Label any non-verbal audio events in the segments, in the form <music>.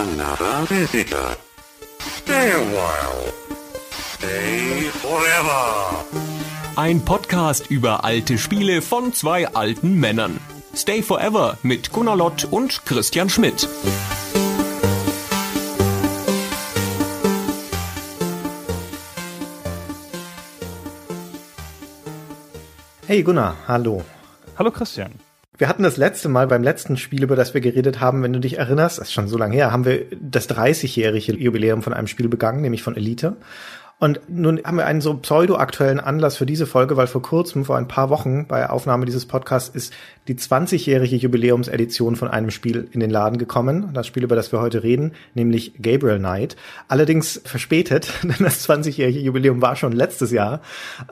another visitor. Stay a while. Stay forever. Ein Podcast über alte Spiele von zwei alten Männern. Stay Forever mit Gunnar Lott und Christian Schmidt. Hey Gunnar, hallo. Hallo Christian. Wir hatten das letzte Mal beim letzten Spiel, über das wir geredet haben, wenn du dich erinnerst, das ist schon so lange her, haben wir das 30-jährige Jubiläum von einem Spiel begangen, nämlich von Elite. Und nun haben wir einen so pseudo-aktuellen Anlass für diese Folge, weil vor kurzem, vor ein paar Wochen, bei Aufnahme dieses Podcasts, ist die 20-jährige Jubiläumsedition von einem Spiel in den Laden gekommen. Das Spiel, über das wir heute reden, nämlich Gabriel Knight. Allerdings verspätet, <laughs> denn das 20-jährige Jubiläum war schon letztes Jahr.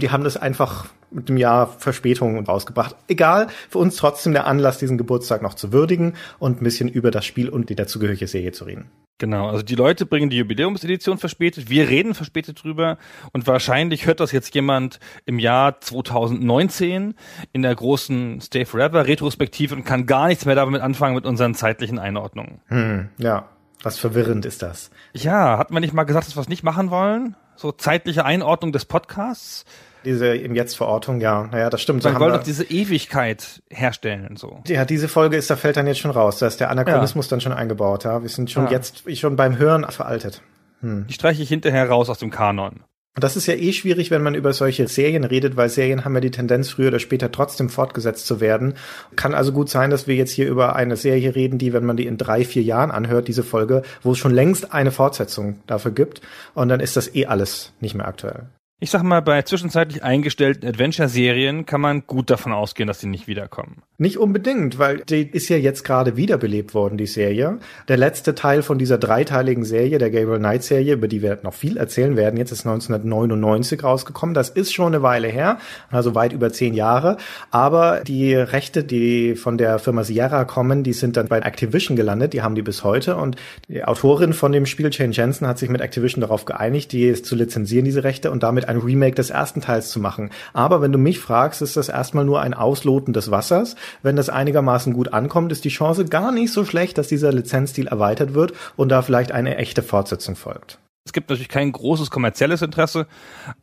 Die haben das einfach mit dem Jahr Verspätung rausgebracht. Egal, für uns trotzdem der Anlass, diesen Geburtstag noch zu würdigen und ein bisschen über das Spiel und die dazugehörige Serie zu reden. Genau, also die Leute bringen die Jubiläumsedition verspätet, wir reden verspätet drüber und wahrscheinlich hört das jetzt jemand im Jahr 2019 in der großen Stay Forever Retrospektive und kann gar nichts mehr damit anfangen mit unseren zeitlichen Einordnungen. Hm, ja, was verwirrend ist das. Ja, hatten wir nicht mal gesagt, dass wir es nicht machen wollen? So zeitliche Einordnung des Podcasts? Diese im Jetzt-Verortung, ja, naja, das stimmt. So wir wollen doch diese Ewigkeit herstellen, so. Ja, diese Folge ist, da fällt dann jetzt schon raus. Da ist der Anachronismus ja. dann schon eingebaut, ja. Wir sind schon ja. jetzt, schon beim Hören veraltet. Hm. Die streiche ich hinterher raus aus dem Kanon. Und das ist ja eh schwierig, wenn man über solche Serien redet, weil Serien haben ja die Tendenz, früher oder später trotzdem fortgesetzt zu werden. Kann also gut sein, dass wir jetzt hier über eine Serie reden, die, wenn man die in drei, vier Jahren anhört, diese Folge, wo es schon längst eine Fortsetzung dafür gibt. Und dann ist das eh alles nicht mehr aktuell. Ich sag mal, bei zwischenzeitlich eingestellten Adventure-Serien kann man gut davon ausgehen, dass die nicht wiederkommen. Nicht unbedingt, weil die ist ja jetzt gerade wiederbelebt worden, die Serie. Der letzte Teil von dieser dreiteiligen Serie, der Gabriel Knight Serie, über die wir noch viel erzählen werden, jetzt ist 1999 rausgekommen. Das ist schon eine Weile her, also weit über zehn Jahre. Aber die Rechte, die von der Firma Sierra kommen, die sind dann bei Activision gelandet. Die haben die bis heute. Und die Autorin von dem Spiel, Jane Jensen, hat sich mit Activision darauf geeinigt, die zu lizenzieren, diese Rechte, und damit ein Remake des ersten Teils zu machen. Aber wenn du mich fragst, ist das erstmal nur ein Ausloten des Wassers. Wenn das einigermaßen gut ankommt, ist die Chance gar nicht so schlecht, dass dieser Lizenzstil erweitert wird und da vielleicht eine echte Fortsetzung folgt. Es gibt natürlich kein großes kommerzielles Interesse,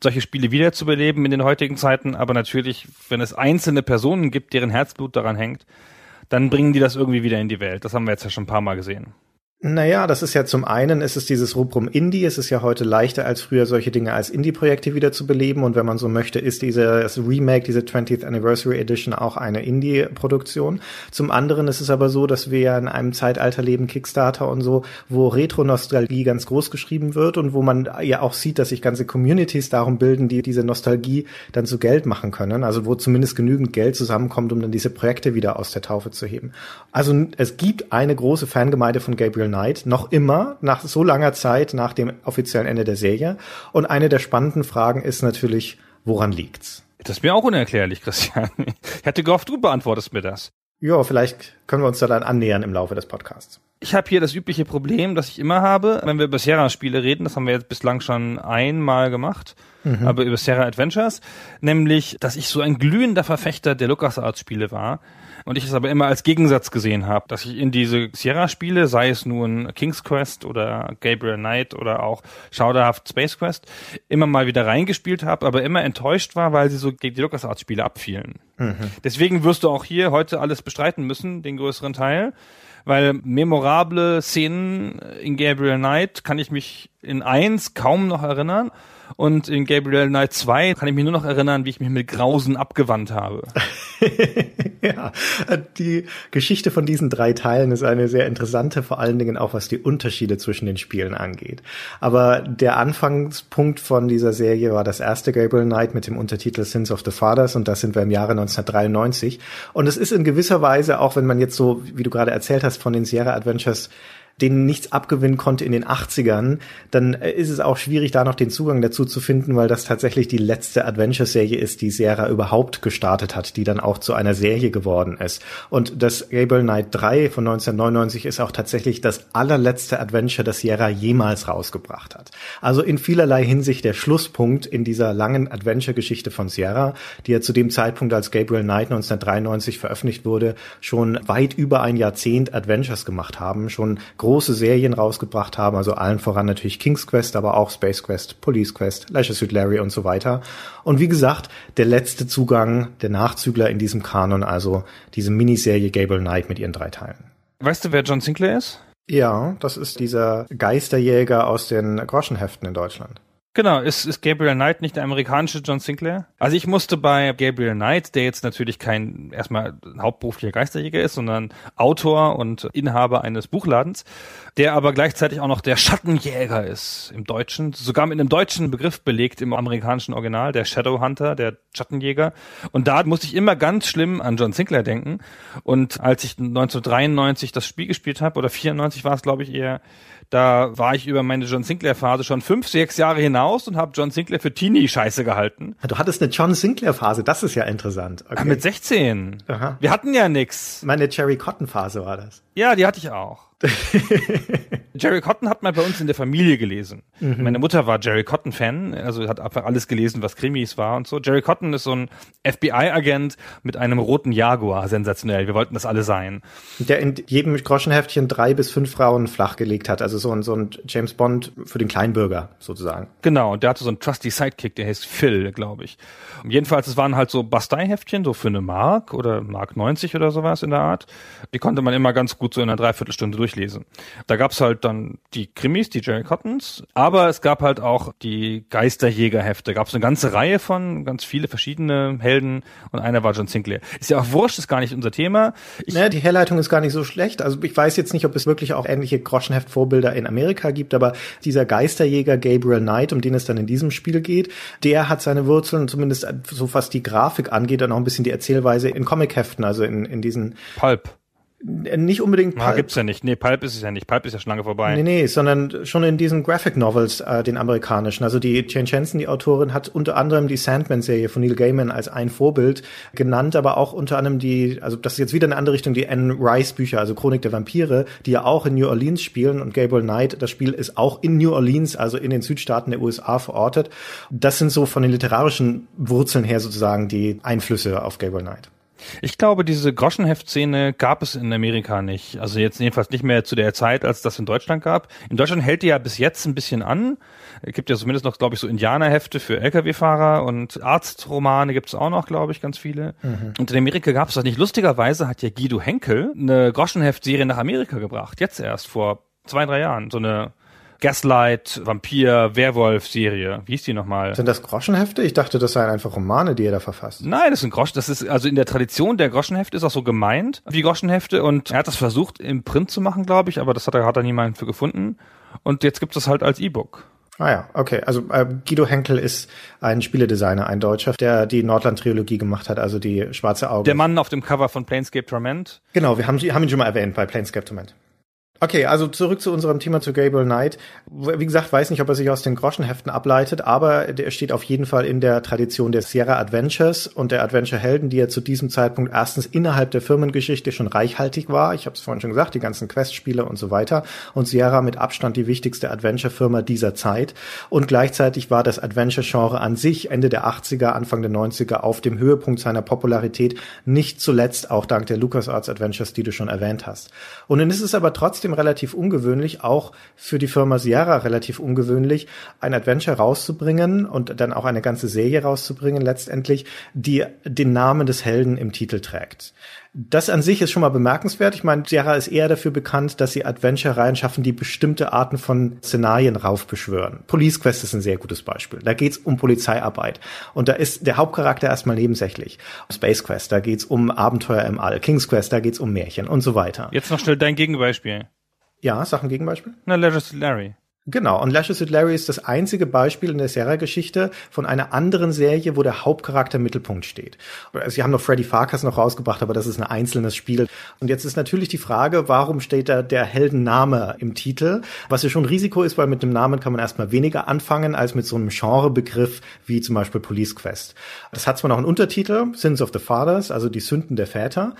solche Spiele wiederzubeleben in den heutigen Zeiten, aber natürlich, wenn es einzelne Personen gibt, deren Herzblut daran hängt, dann bringen die das irgendwie wieder in die Welt. Das haben wir jetzt ja schon ein paar Mal gesehen. Naja, das ist ja zum einen, ist es dieses Rubrum Indie. Es ist ja heute leichter als früher, solche Dinge als Indie-Projekte wieder zu beleben. Und wenn man so möchte, ist diese Remake, diese 20th Anniversary Edition auch eine Indie-Produktion. Zum anderen ist es aber so, dass wir ja in einem Zeitalter leben, Kickstarter und so, wo Retro-Nostalgie ganz groß geschrieben wird und wo man ja auch sieht, dass sich ganze Communities darum bilden, die diese Nostalgie dann zu Geld machen können. Also wo zumindest genügend Geld zusammenkommt, um dann diese Projekte wieder aus der Taufe zu heben. Also es gibt eine große Fangemeinde von Gabriel Gabriel Knight noch immer nach so langer Zeit nach dem offiziellen Ende der Serie. Und eine der spannenden Fragen ist natürlich, woran liegt's? Das ist mir auch unerklärlich, Christian. Ich hatte gehofft, du beantwortest mir das. Ja, vielleicht können wir uns da dann annähern im Laufe des Podcasts. Ich habe hier das übliche Problem, das ich immer habe, wenn wir über Sierra-Spiele reden, das haben wir jetzt bislang schon einmal gemacht, mhm. aber über Sierra Adventures, nämlich, dass ich so ein glühender Verfechter der LucasArts-Spiele war und ich es aber immer als Gegensatz gesehen habe, dass ich in diese Sierra-Spiele, sei es nun King's Quest oder Gabriel Knight oder auch schauderhaft Space Quest, immer mal wieder reingespielt habe, aber immer enttäuscht war, weil sie so gegen die LucasArts-Spiele abfielen. Mhm. Deswegen wirst du auch hier heute alles bestreiten müssen, den größeren Teil weil memorable Szenen in Gabriel Knight kann ich mich in eins kaum noch erinnern und in Gabriel Knight 2 kann ich mich nur noch erinnern, wie ich mich mit Grausen abgewandt habe. <laughs> ja, die Geschichte von diesen drei Teilen ist eine sehr interessante, vor allen Dingen auch was die Unterschiede zwischen den Spielen angeht. Aber der Anfangspunkt von dieser Serie war das erste Gabriel Knight mit dem Untertitel Sins of the Fathers und das sind wir im Jahre 1993. Und es ist in gewisser Weise, auch wenn man jetzt so, wie du gerade erzählt hast, von den Sierra Adventures denen nichts abgewinnen konnte in den 80ern, dann äh, ist es auch schwierig, da noch den Zugang dazu zu finden, weil das tatsächlich die letzte Adventure-Serie ist, die Sierra überhaupt gestartet hat, die dann auch zu einer Serie geworden ist. Und das Gabriel Knight 3 von 1999 ist auch tatsächlich das allerletzte Adventure, das Sierra jemals rausgebracht hat. Also in vielerlei Hinsicht der Schlusspunkt in dieser langen Adventure-Geschichte von Sierra, die ja zu dem Zeitpunkt, als Gabriel Knight 1993 veröffentlicht wurde, schon weit über ein Jahrzehnt Adventures gemacht haben, schon große Serien rausgebracht haben, also allen voran natürlich King's Quest, aber auch Space Quest, Police Quest, Leisure Suit Larry und so weiter. Und wie gesagt, der letzte Zugang, der Nachzügler in diesem Kanon, also diese Miniserie Gable Knight mit ihren drei Teilen. Weißt du, wer John Sinclair ist? Ja, das ist dieser Geisterjäger aus den Groschenheften in Deutschland. Genau, ist, ist Gabriel Knight nicht der amerikanische John Sinclair? Also ich musste bei Gabriel Knight, der jetzt natürlich kein erstmal hauptberuflicher Geisterjäger ist, sondern Autor und Inhaber eines Buchladens, der aber gleichzeitig auch noch der Schattenjäger ist im Deutschen, sogar mit einem deutschen Begriff belegt im amerikanischen Original, der Shadowhunter, der Schattenjäger. Und da musste ich immer ganz schlimm an John Sinclair denken. Und als ich 1993 das Spiel gespielt habe, oder 94 war es, glaube ich, eher, da war ich über meine John Sinclair-Phase schon fünf, sechs Jahre hinaus und habe John Sinclair für Teenie-Scheiße gehalten. Du hattest eine John Sinclair-Phase, das ist ja interessant. Okay. mit 16. Aha. Wir hatten ja nix. Meine Cherry Cotton-Phase war das. Ja, die hatte ich auch. <laughs> Jerry Cotton hat man bei uns in der Familie gelesen. Mhm. Meine Mutter war Jerry Cotton-Fan, also hat einfach alles gelesen, was Krimis war und so. Jerry Cotton ist so ein FBI-Agent mit einem roten Jaguar, sensationell. Wir wollten das alle sein. Der in jedem Groschenheftchen drei bis fünf Frauen flachgelegt hat, also so ein, so ein James Bond für den Kleinbürger sozusagen. Genau, und der hatte so einen trusty Sidekick, der heißt Phil, glaube ich. Und jedenfalls, es waren halt so Bastei-Heftchen, so für eine Mark oder Mark 90 oder sowas in der Art. Die konnte man immer ganz gut so in einer Dreiviertelstunde durchlesen. Da gab's halt dann die Krimis, die Jerry Cottons, aber es gab halt auch die Geisterjägerhefte. Gab's eine ganze Reihe von, ganz viele verschiedene Helden und einer war John Sinclair. Ist ja auch wurscht, ist gar nicht unser Thema. Ich naja, die Herleitung ist gar nicht so schlecht. Also ich weiß jetzt nicht, ob es wirklich auch ähnliche Groschenheft-Vorbilder in Amerika gibt, aber dieser Geisterjäger Gabriel Knight, um den es dann in diesem Spiel geht, der hat seine Wurzeln zumindest so was die Grafik angeht und auch ein bisschen die Erzählweise in Comicheften, also in, in diesen Pulp. Nicht unbedingt Pulp. Ah, gibt's ja nicht. Nee, Pulp ist es ja nicht. Pulp ist ja schon lange vorbei. Nee, nee, sondern schon in diesen Graphic Novels, äh, den amerikanischen. Also die Jane Jensen, die Autorin, hat unter anderem die Sandman-Serie von Neil Gaiman als ein Vorbild genannt, aber auch unter anderem die, also das ist jetzt wieder eine andere Richtung, die Anne Rice-Bücher, also Chronik der Vampire, die ja auch in New Orleans spielen und Gabriel Knight, das Spiel ist auch in New Orleans, also in den Südstaaten der USA verortet. Das sind so von den literarischen Wurzeln her sozusagen die Einflüsse auf Gabriel Knight. Ich glaube, diese Groschenheft-Szene gab es in Amerika nicht. Also jetzt jedenfalls nicht mehr zu der Zeit, als das in Deutschland gab. In Deutschland hält die ja bis jetzt ein bisschen an. Es gibt ja zumindest noch, glaube ich, so Indianerhefte für Lkw-Fahrer und Arztromane gibt es auch noch, glaube ich, ganz viele. Mhm. Und in Amerika gab es das nicht. Lustigerweise hat ja Guido Henkel eine Groschenheft-Serie nach Amerika gebracht. Jetzt erst, vor zwei, drei Jahren. So eine Gaslight, Vampir, Werwolf-Serie. Wie hieß die nochmal? Sind das Groschenhefte? Ich dachte, das seien einfach Romane, die er da verfasst. Nein, das sind Groschen. Das ist also in der Tradition der Groschenhefte ist auch so gemeint wie Groschenhefte und er hat das versucht im Print zu machen, glaube ich, aber das hat er hat er niemanden für gefunden und jetzt gibt es das halt als E-Book. Ah ja, okay. Also äh, Guido Henkel ist ein Spieledesigner, ein Deutscher, der die Nordland-Trilogie gemacht hat, also die Schwarze Auge. Der Mann auf dem Cover von Planescape Torment. Genau, wir haben, haben ihn schon mal erwähnt bei Planescape Torment. Okay, also zurück zu unserem Thema zu Gabriel Knight. Wie gesagt, weiß nicht, ob er sich aus den Groschenheften ableitet, aber er steht auf jeden Fall in der Tradition der Sierra Adventures und der Adventure-Helden, die ja zu diesem Zeitpunkt erstens innerhalb der Firmengeschichte schon reichhaltig war. Ich habe es vorhin schon gesagt, die ganzen Quest-Spiele und so weiter. Und Sierra mit Abstand die wichtigste Adventure-Firma dieser Zeit. Und gleichzeitig war das Adventure-Genre an sich Ende der 80er, Anfang der 90er auf dem Höhepunkt seiner Popularität, nicht zuletzt auch dank der LucasArts Adventures, die du schon erwähnt hast. Und dann ist es aber trotzdem trotzdem relativ ungewöhnlich, auch für die Firma Sierra relativ ungewöhnlich, ein Adventure rauszubringen und dann auch eine ganze Serie rauszubringen, letztendlich, die den Namen des Helden im Titel trägt. Das an sich ist schon mal bemerkenswert. Ich meine, Sierra ist eher dafür bekannt, dass sie Adventure-Reihen schaffen, die bestimmte Arten von Szenarien raufbeschwören. Police Quest ist ein sehr gutes Beispiel. Da geht's um Polizeiarbeit. Und da ist der Hauptcharakter erstmal nebensächlich. Space Quest, da geht's um Abenteuer im All. King's Quest, da geht's um Märchen und so weiter. Jetzt noch schnell dein Gegenbeispiel. Ja, sag ein Gegenbeispiel. Na, Leisure Larry. Genau, und Lashes with Larry ist das einzige Beispiel in der Serra-Geschichte von einer anderen Serie, wo der Hauptcharakter im Mittelpunkt steht. Sie haben noch Freddy Farkas noch rausgebracht, aber das ist ein einzelnes Spiel. Und jetzt ist natürlich die Frage, warum steht da der Heldenname im Titel? Was ja schon ein Risiko ist, weil mit dem Namen kann man erstmal weniger anfangen als mit so einem Genrebegriff wie zum Beispiel Police Quest. Das hat zwar noch einen Untertitel, Sins of the Fathers, also die Sünden der Väter.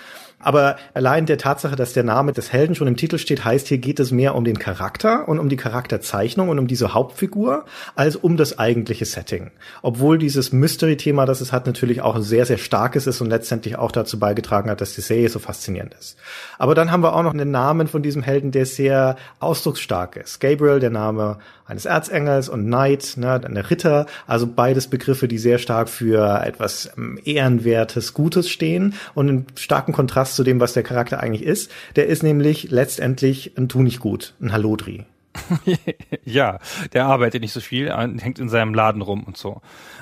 Aber allein der Tatsache, dass der Name des Helden schon im Titel steht, heißt, hier geht es mehr um den Charakter und um die Charakterzeit Zeichnung und um diese Hauptfigur als um das eigentliche Setting. Obwohl dieses Mystery-Thema, das es hat, natürlich auch sehr, sehr starkes ist und letztendlich auch dazu beigetragen hat, dass die Serie so faszinierend ist. Aber dann haben wir auch noch einen Namen von diesem Helden, der sehr ausdrucksstark ist. Gabriel, der Name eines Erzengels und Knight, ne, der Ritter, also beides Begriffe, die sehr stark für etwas ähm, Ehrenwertes, Gutes stehen und in starken Kontrast zu dem, was der Charakter eigentlich ist. Der ist nämlich letztendlich ein Tu nicht gut, ein Halodri. <laughs> ja, der arbeitet nicht so viel, hängt in seinem Laden rum und so.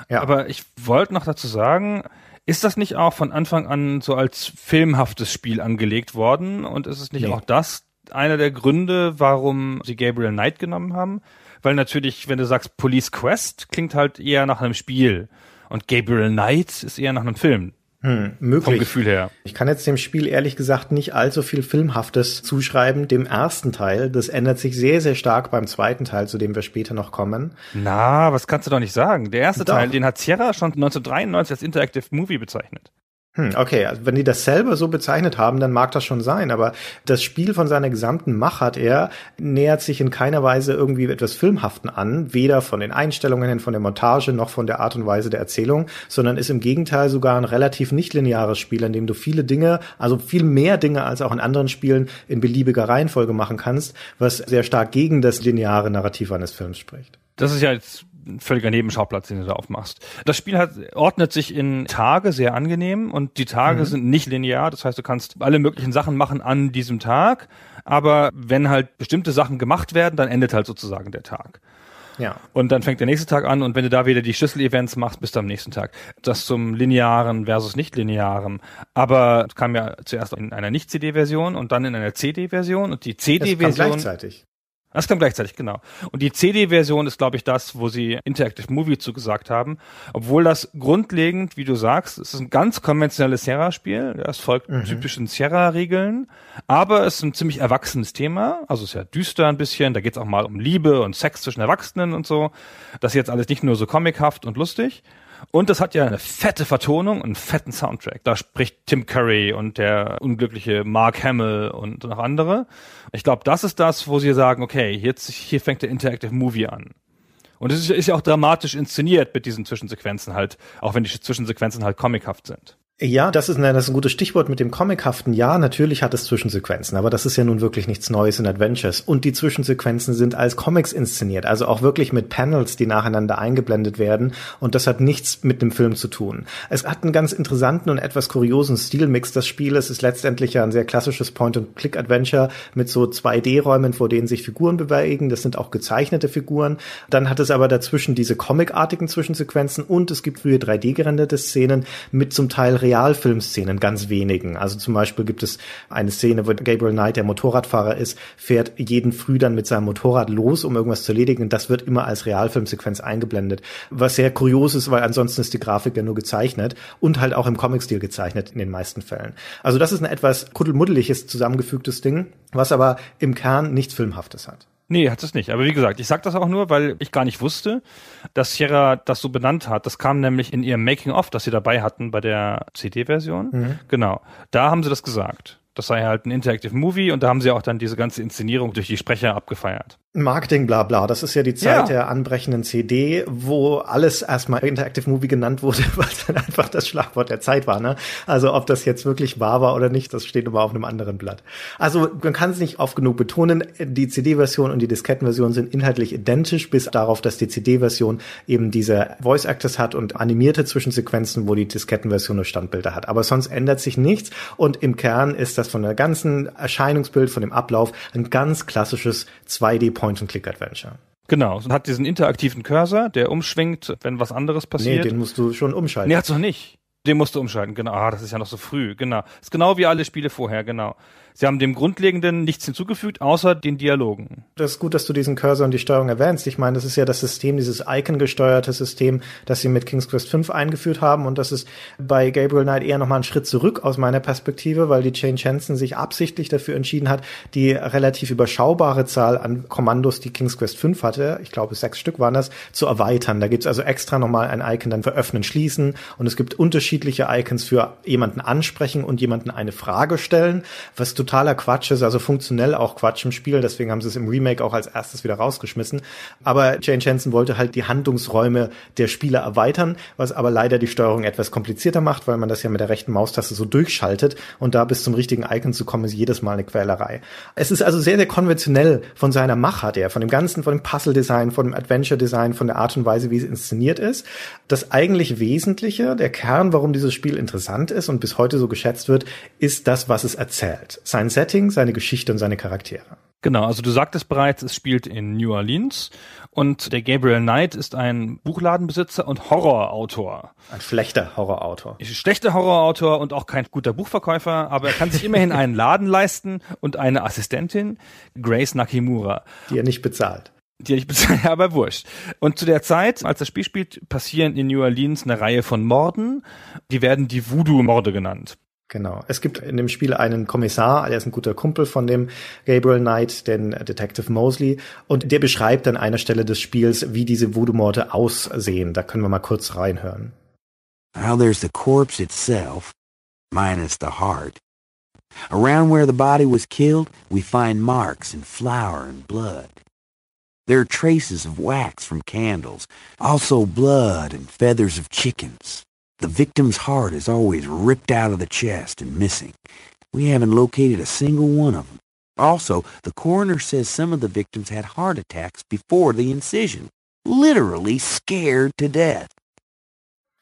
Ja. Aber ich wollte noch dazu sagen, ist das nicht auch von Anfang an so als filmhaftes Spiel angelegt worden? Und ist es nicht nee. auch das einer der Gründe, warum sie Gabriel Knight genommen haben? Weil natürlich, wenn du sagst Police Quest, klingt halt eher nach einem Spiel. Und Gabriel Knight ist eher nach einem Film. Hm, möglich. Vom Gefühl her. Ich kann jetzt dem Spiel ehrlich gesagt nicht allzu viel Filmhaftes zuschreiben. Dem ersten Teil, das ändert sich sehr, sehr stark beim zweiten Teil, zu dem wir später noch kommen. Na, was kannst du doch nicht sagen? Der erste Doch. Teil, den hat Sierra schon 1993 als Interactive Movie bezeichnet. Hm, okay, also wenn die das selber so bezeichnet haben, dann mag das schon sein, aber das Spiel von seiner gesamten Machart er nähert sich in keiner Weise irgendwie etwas Filmhaften an, weder von den Einstellungen hin, von der Montage noch von der Art und Weise der Erzählung, sondern ist im Gegenteil sogar ein relativ nicht lineares Spiel, in dem du viele Dinge, also viel mehr Dinge als auch in anderen Spielen in beliebiger Reihenfolge machen kannst, was sehr stark gegen das lineare Narrativ eines Films spricht. Das ist ja jetzt völliger Nebenschauplatz, den du da aufmachst. Das Spiel hat, ordnet sich in Tage sehr angenehm und die Tage mhm. sind nicht linear. Das heißt, du kannst alle möglichen Sachen machen an diesem Tag, aber wenn halt bestimmte Sachen gemacht werden, dann endet halt sozusagen der Tag. Ja. Und dann fängt der nächste Tag an und wenn du da wieder die Schlüssel-Events machst, bist du am nächsten Tag. Das zum linearen versus nicht linearen. Aber es kam ja zuerst in einer Nicht-CD-Version und dann in einer CD-Version und die CD-Version. Gleichzeitig. Das kam gleichzeitig, genau. Und die CD-Version ist, glaube ich, das, wo sie Interactive Movie zugesagt haben. Obwohl das grundlegend, wie du sagst, es ist ein ganz konventionelles Sierra-Spiel. Es folgt mhm. typischen Sierra-Regeln. Aber es ist ein ziemlich erwachsenes Thema. Also es ist ja düster ein bisschen. Da geht es auch mal um Liebe und Sex zwischen Erwachsenen und so. Das ist jetzt alles nicht nur so comichaft und lustig. Und das hat ja eine fette Vertonung und einen fetten Soundtrack. Da spricht Tim Curry und der unglückliche Mark Hamill und noch andere. Ich glaube, das ist das, wo sie sagen, okay, jetzt hier fängt der Interactive Movie an. Und es ist, ja auch dramatisch inszeniert mit diesen Zwischensequenzen halt, auch wenn die Zwischensequenzen halt comichaft sind. Ja, das ist, ein, das ist ein gutes Stichwort mit dem Comichaften. Ja, natürlich hat es Zwischensequenzen, aber das ist ja nun wirklich nichts Neues in Adventures. Und die Zwischensequenzen sind als Comics inszeniert, also auch wirklich mit Panels, die nacheinander eingeblendet werden. Und das hat nichts mit dem Film zu tun. Es hat einen ganz interessanten und etwas kuriosen Stilmix. Das Spiel es ist letztendlich ja ein sehr klassisches Point-and-Click-Adventure mit so 2D-Räumen, vor denen sich Figuren bewegen. Das sind auch gezeichnete Figuren. Dann hat es aber dazwischen diese comicartigen Zwischensequenzen und es gibt frühe 3D-gerenderte Szenen mit zum Teil Realfilmszenen, ganz wenigen. Also zum Beispiel gibt es eine Szene, wo Gabriel Knight, der Motorradfahrer ist, fährt jeden Früh dann mit seinem Motorrad los, um irgendwas zu erledigen. das wird immer als Realfilmsequenz eingeblendet. Was sehr kurios ist, weil ansonsten ist die Grafik ja nur gezeichnet und halt auch im Comic-Stil gezeichnet in den meisten Fällen. Also das ist ein etwas kuddelmuddeliges zusammengefügtes Ding, was aber im Kern nichts Filmhaftes hat. Nee, hat es nicht. Aber wie gesagt, ich sag das auch nur, weil ich gar nicht wusste, dass Sierra das so benannt hat. Das kam nämlich in ihrem Making-of, das sie dabei hatten bei der CD-Version. Mhm. Genau. Da haben sie das gesagt. Das sei halt ein Interactive Movie und da haben sie auch dann diese ganze Inszenierung durch die Sprecher abgefeiert. Marketing, bla bla. Das ist ja die Zeit ja. der anbrechenden CD, wo alles erstmal Interactive Movie genannt wurde, <laughs> weil dann einfach das Schlagwort der Zeit war. Ne? Also ob das jetzt wirklich wahr war oder nicht, das steht immer auf einem anderen Blatt. Also man kann es nicht oft genug betonen, die CD-Version und die Diskettenversion sind inhaltlich identisch, bis darauf, dass die CD-Version eben diese Voice Actors hat und animierte Zwischensequenzen, wo die Diskettenversion nur Standbilder hat. Aber sonst ändert sich nichts und im Kern ist das von der ganzen Erscheinungsbild, von dem Ablauf ein ganz klassisches 2D- Point-and-Click-Adventure. Genau, und hat diesen interaktiven Cursor, der umschwingt, wenn was anderes passiert. Nee, den musst du schon umschalten. Nee, hat's noch nicht. Den musst du umschalten, genau. Ah, das ist ja noch so früh, genau. Ist genau wie alle Spiele vorher, genau. Sie haben dem Grundlegenden nichts hinzugefügt, außer den Dialogen. Das ist gut, dass du diesen Cursor und die Steuerung erwähnst. Ich meine, das ist ja das System, dieses Icon-gesteuerte System, das sie mit King's Quest 5 eingeführt haben. Und das ist bei Gabriel Knight eher nochmal einen Schritt zurück aus meiner Perspektive, weil die Jane Jensen sich absichtlich dafür entschieden hat, die relativ überschaubare Zahl an Kommandos, die King's Quest 5 hatte, ich glaube sechs Stück waren das, zu erweitern. Da gibt's also extra nochmal ein Icon dann für Öffnen, Schließen. Und es gibt unterschiedliche Icons für jemanden ansprechen und jemanden eine Frage stellen, was du totaler Quatsch ist, also funktionell auch Quatsch im Spiel. Deswegen haben sie es im Remake auch als erstes wieder rausgeschmissen. Aber Jane Jensen wollte halt die Handlungsräume der Spieler erweitern, was aber leider die Steuerung etwas komplizierter macht, weil man das ja mit der rechten Maustaste so durchschaltet und da bis zum richtigen Icon zu kommen, ist jedes Mal eine Quälerei. Es ist also sehr, sehr konventionell von seiner Machart her, von dem Ganzen, von dem Puzzle-Design, von dem Adventure-Design, von der Art und Weise, wie es inszeniert ist. Das eigentlich Wesentliche, der Kern, warum dieses Spiel interessant ist und bis heute so geschätzt wird, ist das, was es erzählt. Sein Setting, seine Geschichte und seine Charaktere. Genau, also du sagtest bereits, es spielt in New Orleans und der Gabriel Knight ist ein Buchladenbesitzer und Horrorautor. Ein schlechter Horrorautor. Schlechter Horrorautor und auch kein guter Buchverkäufer, aber er kann sich immerhin einen <laughs> Laden leisten und eine Assistentin, Grace Nakimura. Die er nicht bezahlt. Die er nicht bezahlt, <laughs> aber wurscht. Und zu der Zeit, als das Spiel spielt, passieren in New Orleans eine Reihe von Morden. Die werden die Voodoo-Morde genannt. Genau. Es gibt in dem Spiel einen Kommissar, der ist ein guter Kumpel von dem Gabriel Knight, den Detective Mosley, und der beschreibt an einer Stelle des Spiels, wie diese Voodoo-Morde aussehen. Da können wir mal kurz reinhören. Well, there's the corpse itself, minus the heart. Around where the body was killed, we find marks and flour and blood. There are traces of wax from candles, also blood and feathers of chickens. The victim's heart is always ripped out of the chest and missing. We haven't located a single one of them. Also, the coroner says some of the victims had heart attacks before the incision. Literally scared to death.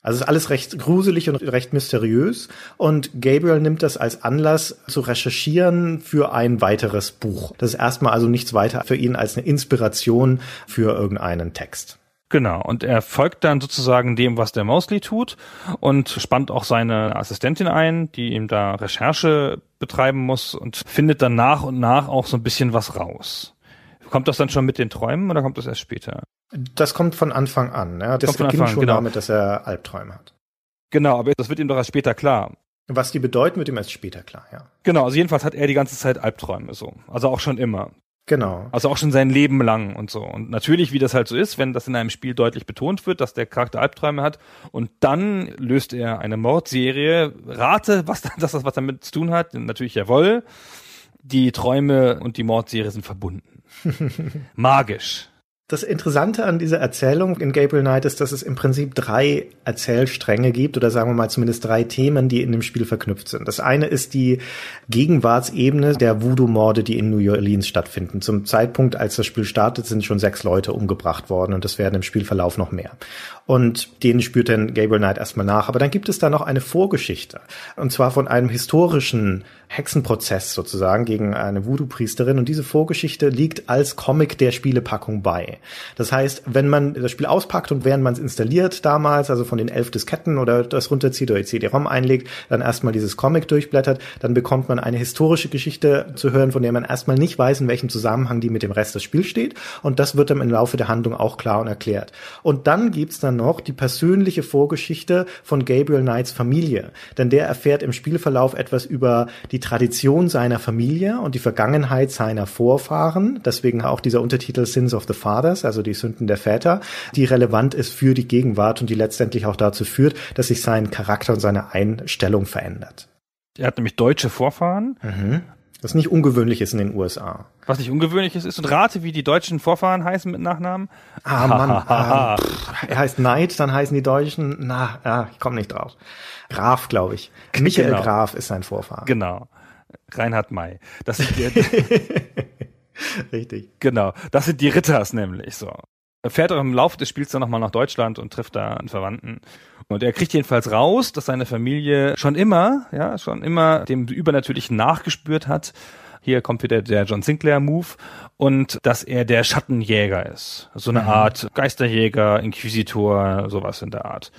Also ist alles recht gruselig und recht mysteriös und Gabriel nimmt das als Anlass zu recherchieren für ein weiteres Buch. Das ist erstmal also nichts weiter für ihn als eine Inspiration für irgendeinen Text. Genau, und er folgt dann sozusagen dem, was der Mosley tut und spannt auch seine Assistentin ein, die ihm da Recherche betreiben muss und findet dann nach und nach auch so ein bisschen was raus. Kommt das dann schon mit den Träumen oder kommt das erst später? Das kommt von Anfang an. Ja. Das Kommt von beginnt Anfang an, schon genau. damit, dass er Albträume hat. Genau, aber das wird ihm doch erst später klar. Was die bedeuten, wird ihm erst später klar, ja. Genau, also jedenfalls hat er die ganze Zeit Albträume so. Also auch schon immer. Genau. Also auch schon sein Leben lang und so. Und natürlich, wie das halt so ist, wenn das in einem Spiel deutlich betont wird, dass der Charakter Albträume hat und dann löst er eine Mordserie. Rate, was <laughs> das, das was damit zu tun hat. Natürlich jawohl. Die Träume und die Mordserie sind verbunden. <laughs> Magisch. Das Interessante an dieser Erzählung in Gabriel Knight ist, dass es im Prinzip drei Erzählstränge gibt oder sagen wir mal zumindest drei Themen, die in dem Spiel verknüpft sind. Das eine ist die Gegenwartsebene der Voodoo-Morde, die in New Orleans stattfinden. Zum Zeitpunkt, als das Spiel startet, sind schon sechs Leute umgebracht worden und es werden im Spielverlauf noch mehr. Und denen spürt dann Gabriel Knight erstmal nach. Aber dann gibt es da noch eine Vorgeschichte. Und zwar von einem historischen Hexenprozess sozusagen gegen eine Voodoo-Priesterin. Und diese Vorgeschichte liegt als Comic der Spielepackung bei. Das heißt, wenn man das Spiel auspackt und während man es installiert damals, also von den elf Disketten oder das runterzieht oder die CD-ROM einlegt, dann erstmal dieses Comic durchblättert, dann bekommt man eine historische Geschichte zu hören, von der man erstmal nicht weiß, in welchem Zusammenhang die mit dem Rest des Spiels steht. Und das wird dann im Laufe der Handlung auch klar und erklärt. Und dann gibt's dann noch die persönliche Vorgeschichte von Gabriel Knights Familie. Denn der erfährt im Spielverlauf etwas über die Tradition seiner Familie und die Vergangenheit seiner Vorfahren. Deswegen auch dieser Untertitel Sins of the Fathers, also die Sünden der Väter, die relevant ist für die Gegenwart und die letztendlich auch dazu führt, dass sich sein Charakter und seine Einstellung verändert. Er hat nämlich deutsche Vorfahren, Das nicht ungewöhnlich ist in den USA. was nicht ungewöhnliches ist. Und rate, wie die deutschen Vorfahren heißen mit Nachnamen. Ah, <laughs> Mann, ah, pff, er heißt Knight, dann heißen die Deutschen, na, ja, ich komme nicht drauf. Graf, glaube ich. Michael Genau. Graf ist sein Vorfahr. Genau. Reinhard May. Das sind die, <laughs> Richtig. genau. Das sind die Ritters nämlich so. Er fährt auch im Laufe des Spiels dann nochmal nach Deutschland und trifft da einen Verwandten. Und er kriegt jedenfalls raus, dass seine Familie schon immer, ja, schon immer dem Übernatürlichen nachgespürt hat. Hier kommt wieder der John Sinclair Move und dass er der Schattenjäger ist. So eine Art Geisterjäger, Inquisitor, sowas in der Art.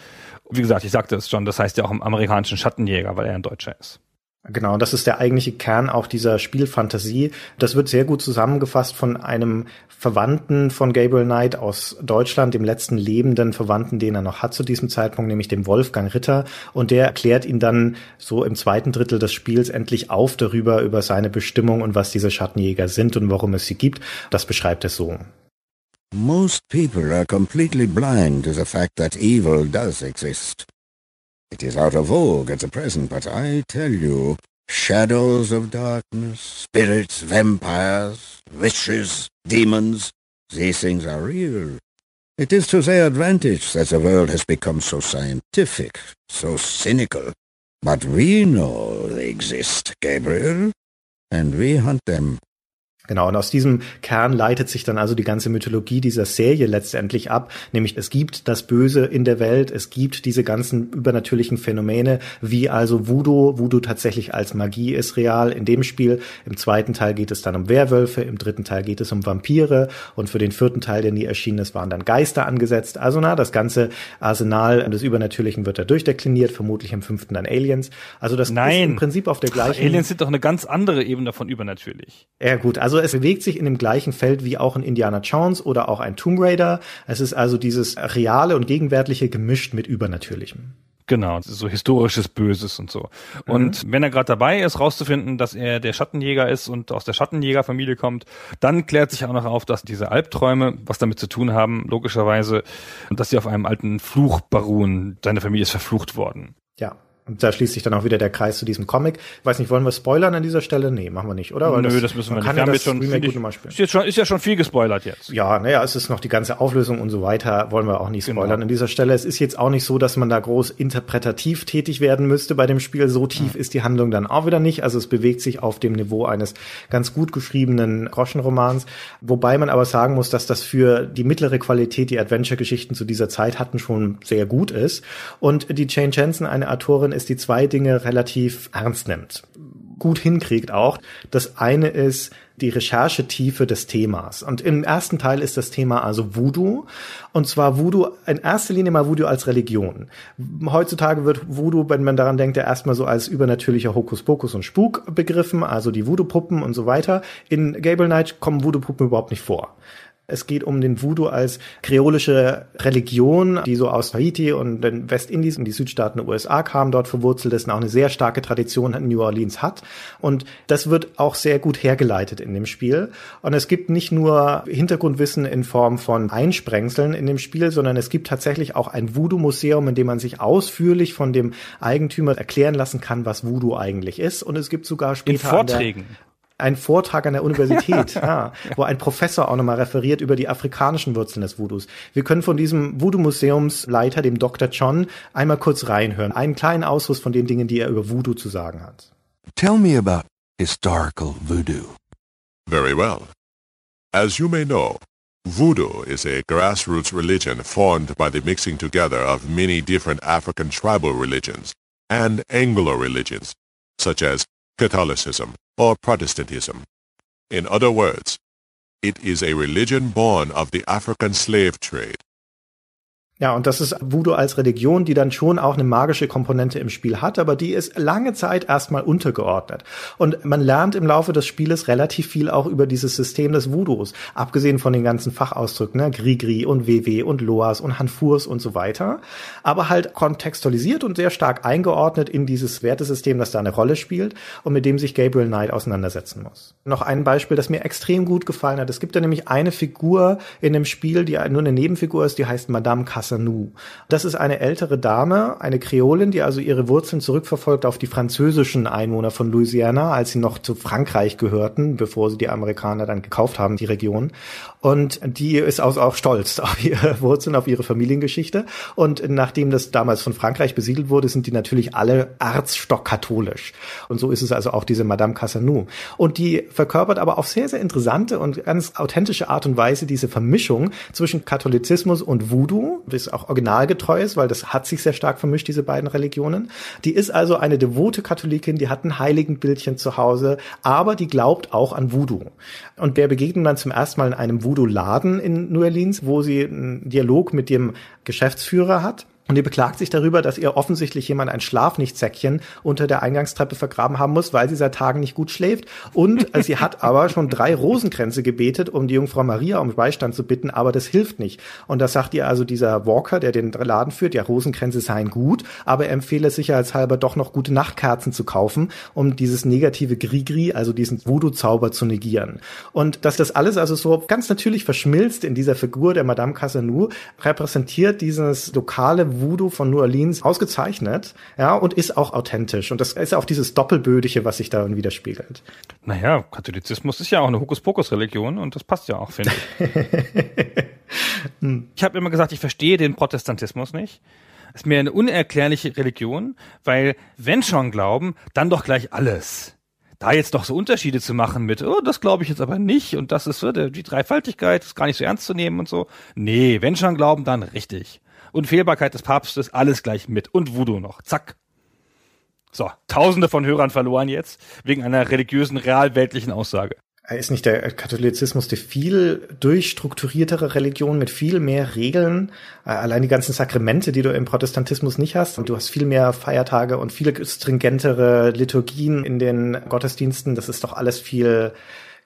Wie gesagt, ich sagte es schon, das heißt ja auch im amerikanischen Schattenjäger, weil er ein Deutscher ist. Genau, das ist der eigentliche Kern auch dieser Spielfantasie. Das wird sehr gut zusammengefasst von einem Verwandten von Gabriel Knight aus Deutschland, dem letzten lebenden Verwandten, den er noch hat zu diesem Zeitpunkt, nämlich dem Wolfgang Ritter. Und der erklärt ihn dann so im zweiten Drittel des Spiels endlich auf darüber, über seine Bestimmung und was diese Schattenjäger sind und warum es sie gibt. Das beschreibt er so. Most people are completely blind to the fact that evil does exist. It is out of vogue at the present, but I tell you, Shadows of darkness, spirits, vampires, witches, demons. These things are real. It is to their advantage that the world has become so scientific, so cynical. But we know they exist, Gabriel, and we hunt them. Genau, und aus diesem Kern leitet sich dann also die ganze Mythologie dieser Serie letztendlich ab, nämlich es gibt das Böse in der Welt, es gibt diese ganzen übernatürlichen Phänomene, wie also Voodoo, Voodoo tatsächlich als Magie ist real in dem Spiel, im zweiten Teil geht es dann um Werwölfe, im dritten Teil geht es um Vampire und für den vierten Teil, der nie erschienen ist, waren dann Geister angesetzt, also na, das ganze Arsenal des Übernatürlichen wird da durchdekliniert, vermutlich im fünften dann Aliens, also das Nein. ist im Prinzip auf der gleichen... Aliens sind doch eine ganz andere Ebene von übernatürlich. Ja gut, also es bewegt sich in dem gleichen Feld wie auch ein Indiana Jones oder auch ein Tomb Raider. Es ist also dieses reale und gegenwärtige gemischt mit Übernatürlichem. Genau, so historisches Böses und so. Und wenn er gerade dabei ist, rauszufinden, dass er der Schattenjäger ist und aus der Schattenjägerfamilie kommt, dann klärt sich auch noch auf, dass diese Albträume was damit zu tun haben, logischerweise, und dass sie auf einem alten Fluch beruhen. Seine Familie ist verflucht worden. Ja. Und da schließt sich dann auch wieder der Kreis zu diesem Comic. Ich weiß nicht, wollen wir spoilern an dieser Stelle? Nee, machen wir nicht, oder? Nö, das, müssen wir nicht. Kann Wir ja das schon, Remake gut ich, ist, jetzt schon, ist ja schon viel gespoilert jetzt. Ja, naja, es ist noch die ganze Auflösung und so weiter, wollen wir auch nicht spoilern Genau. an dieser Stelle. Es ist jetzt auch nicht so, dass man da groß interpretativ tätig werden müsste bei dem Spiel. So tief ist die Handlung dann auch wieder nicht. Also es bewegt sich auf dem Niveau eines ganz gut geschriebenen Groschenromans. Wobei man aber sagen muss, dass das für die mittlere Qualität, die Adventure-Geschichten zu dieser Zeit hatten, schon sehr gut ist. Und die Jane Jensen, eine Autorin, ist, die zwei Dinge relativ ernst nimmt gut hinkriegt auch. Das eine ist die Recherchetiefe des Themas. Und im ersten Teil ist das Thema also Voodoo. Und zwar Voodoo, in erster Linie mal Voodoo als Religion. Heutzutage wird Voodoo, wenn man daran denkt, ja erstmal so als übernatürlicher Hokuspokus und Spuk begriffen, also die Voodoo-Puppen und so weiter. In Gable Knight kommen Voodoo-Puppen überhaupt nicht vor. Es geht um den Voodoo als kreolische Religion, die so aus Haiti und den Westindies und die Südstaaten der USA kam, dort verwurzelt ist und auch eine sehr starke Tradition in New Orleans hat. Und das wird auch sehr gut hergeleitet in dem Spiel. Und es gibt nicht nur Hintergrundwissen in Form von Einsprengseln in dem Spiel, sondern es gibt tatsächlich auch ein Voodoo-Museum, in dem man sich ausführlich von dem Eigentümer erklären lassen kann, was Voodoo eigentlich ist. Und es gibt sogar In später der- Vorträgen. Ein Vortrag an der Universität, <laughs> ja, wo ein Professor auch nochmal referiert über die afrikanischen Wurzeln des Voodoos. Wir können von diesem Voodoo-Museumsleiter, dem Dr. John, einmal kurz reinhören. Einen kleinen Ausriss von den Dingen, die er über Voodoo zu sagen hat. Tell me about historical voodoo. Very well. As you may know, Voodoo is a grassroots religion formed by the mixing together of many different African tribal religions and Anglo religions, such as Catholicism or Protestantism. In other words, it is a religion born of the African slave trade. Ja, und das ist Voodoo als Religion, die dann schon auch eine magische Komponente im Spiel hat, aber die ist lange Zeit erstmal untergeordnet. Und man lernt im Laufe des Spieles relativ viel auch über dieses System des Voodoos, abgesehen von den ganzen Fachausdrücken, ne, Grigri und WW und Loas und Hanfurs und so weiter, aber halt kontextualisiert und sehr stark eingeordnet in dieses Wertesystem, das da eine Rolle spielt und mit dem sich Gabriel Knight auseinandersetzen muss. Noch ein Beispiel, das mir extrem gut gefallen hat. Es gibt da nämlich eine Figur in dem Spiel, die nur eine Nebenfigur ist, die heißt Madame Cassanu. Das ist eine ältere Dame, eine Kreolin, die also ihre Wurzeln zurückverfolgt auf die französischen Einwohner von Louisiana, als sie noch zu Frankreich gehörten, bevor sie die Amerikaner dann gekauft haben, die Region. Und die ist also auch stolz <laughs> auf ihre Wurzeln, auf ihre Familiengeschichte. Und nachdem das damals von Frankreich besiedelt wurde, sind die natürlich alle erzstockkatholisch. Und so ist es also auch diese Madame Cassanu. Und die verkörpert aber auf sehr, sehr interessante und ganz authentische Art und Weise diese Vermischung zwischen Katholizismus und Voodoo, das auch originalgetreu ist, weil das hat sich sehr stark vermischt, diese beiden Religionen. Die ist also eine devote Katholikin, die hat ein Heiligenbildchen zu Hause, aber die glaubt auch an Voodoo. Und der begegnet dann zum ersten Mal in einem Voodoo-Laden in New Orleans, wo sie einen Dialog mit dem Geschäftsführer hat. Und ihr beklagt sich darüber, dass ihr offensichtlich jemand ein Schlafnichtsäckchen unter der Eingangstreppe vergraben haben muss, weil sie seit Tagen nicht gut schläft. Und äh, sie hat aber schon drei Rosenkränze gebetet, um die Jungfrau Maria um Beistand zu bitten, aber das hilft nicht. Und da sagt ihr also dieser Walker, der den Laden führt, ja, Rosenkränze seien gut, aber er empfehle sicherheitshalber doch noch gute Nachtkerzen zu kaufen, um dieses negative Grigri, also diesen Voodoo-Zauber zu negieren. Und dass das alles also so ganz natürlich verschmilzt in dieser Figur der Madame Casanou, repräsentiert dieses lokale Voodoo von New Orleans ausgezeichnet, ja, und ist auch authentisch. Und das ist auch dieses Doppelbödige, was sich darin widerspiegelt. Naja, Katholizismus ist ja auch eine Hokuspokus-Religion und das passt ja auch, finde ich. <laughs> ich habe immer gesagt, ich verstehe den Protestantismus nicht ist mir eine unerklärliche Religion, weil wenn schon glauben, dann doch gleich alles. Da jetzt doch so Unterschiede zu machen mit, oh, das glaube ich jetzt aber nicht und das ist so, die Dreifaltigkeit ist gar nicht so ernst zu nehmen und so. Nee, wenn schon glauben, dann richtig. Unfehlbarkeit des Papstes, alles gleich mit und Voodoo noch. Zack. So, tausende von Hörern verloren jetzt, wegen einer religiösen, realweltlichen Aussage. Ist nicht der Katholizismus die viel durchstrukturiertere Religion mit viel mehr Regeln? Äh, allein die ganzen Sakramente, die du im Protestantismus nicht hast. Und du hast viel mehr Feiertage und viele stringentere Liturgien in den Gottesdiensten. Das ist doch alles viel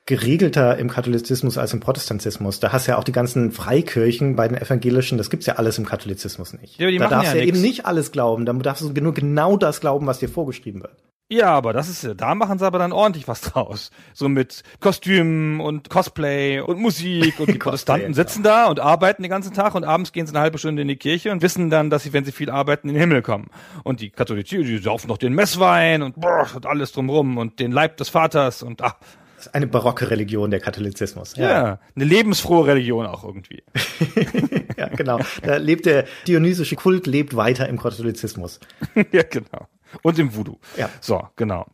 geregelter im Katholizismus als im Protestantismus. Da hast du ja auch die ganzen Freikirchen bei den Evangelischen, das gibt's ja alles im Katholizismus nicht. Ja, da darfst du ja, ja eben nicht alles glauben, da darfst du nur genau das glauben, was dir vorgeschrieben wird. Ja, aber das ist, da machen sie aber dann ordentlich was draus. So mit Kostümen und Cosplay und Musik und <laughs> die Protestanten sitzen da und arbeiten den ganzen Tag und abends gehen sie eine halbe Stunde in die Kirche und wissen dann, dass sie, wenn sie viel arbeiten, in den Himmel kommen. Und die Katholiken, die saufen noch den Messwein und boah, und alles drumrum und den Leib des Vaters und ach. Ist eine barocke Religion, der Katholizismus. Ja, ja eine lebensfrohe Religion auch irgendwie. <laughs> ja, genau. Da lebt der dionysische Kult lebt weiter im Katholizismus. <laughs> ja, genau. Und im Voodoo. Ja. So, genau.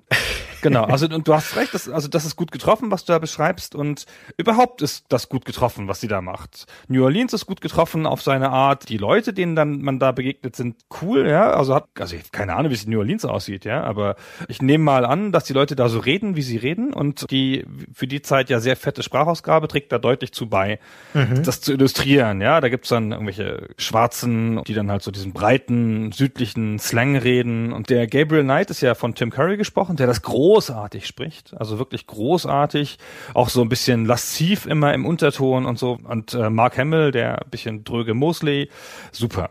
Genau, also und du hast recht, das, also das ist gut getroffen, was du da beschreibst und überhaupt ist das gut getroffen, was sie da macht. New Orleans ist gut getroffen auf seine Art, die Leute, denen dann man da begegnet, sind cool, ja, also hat, also ich habe keine Ahnung, wie es in New Orleans aussieht, ja, aber ich nehme mal an, dass die Leute da so reden, wie sie reden und die für die Zeit ja sehr fette Sprachausgabe trägt da deutlich zu bei, mhm. das zu illustrieren, ja, da gibt's dann irgendwelche Schwarzen, die dann halt so diesen breiten, südlichen Slang reden und der Gabriel Knight ist ja von Tim Curry gesprochen, der das große großartig spricht, also wirklich großartig, auch so ein bisschen lasziv immer im Unterton und so. Und äh, Mark Hamill, der bisschen dröge Mosley, super.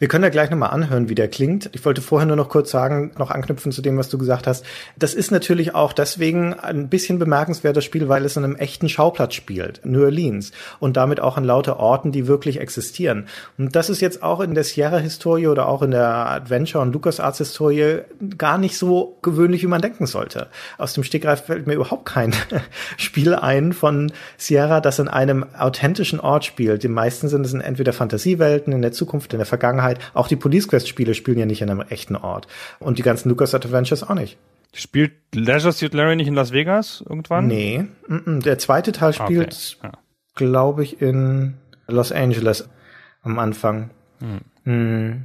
Wir können da gleich nochmal anhören, wie der klingt. Ich wollte vorher nur noch kurz sagen, noch anknüpfen zu dem, was du gesagt hast. Das ist natürlich auch deswegen ein bisschen bemerkenswertes Spiel, weil es in einem echten Schauplatz spielt, New Orleans, und damit auch an lauter Orten, die wirklich existieren. Und das ist jetzt auch in der Sierra-Historie oder auch in der Adventure- und LucasArts-Historie gar nicht so gewöhnlich, wie man denken sollte. Aus dem Stegreif fällt mir überhaupt kein <laughs> Spiel ein von Sierra, das in einem authentischen Ort spielt. Die meisten sind es in entweder Fantasiewelten, in der Zukunft, in der Vergangenheit, Wahrheit, auch die Police Quest Spiele spielen ja nicht in einem echten Ort. Und die ganzen Lucas Adventures auch nicht. Spielt Leisure Suit Larry nicht in Las Vegas irgendwann? Nee. Der zweite Teil spielt, okay. ja. glaube ich, in Los Angeles am Anfang. Hm.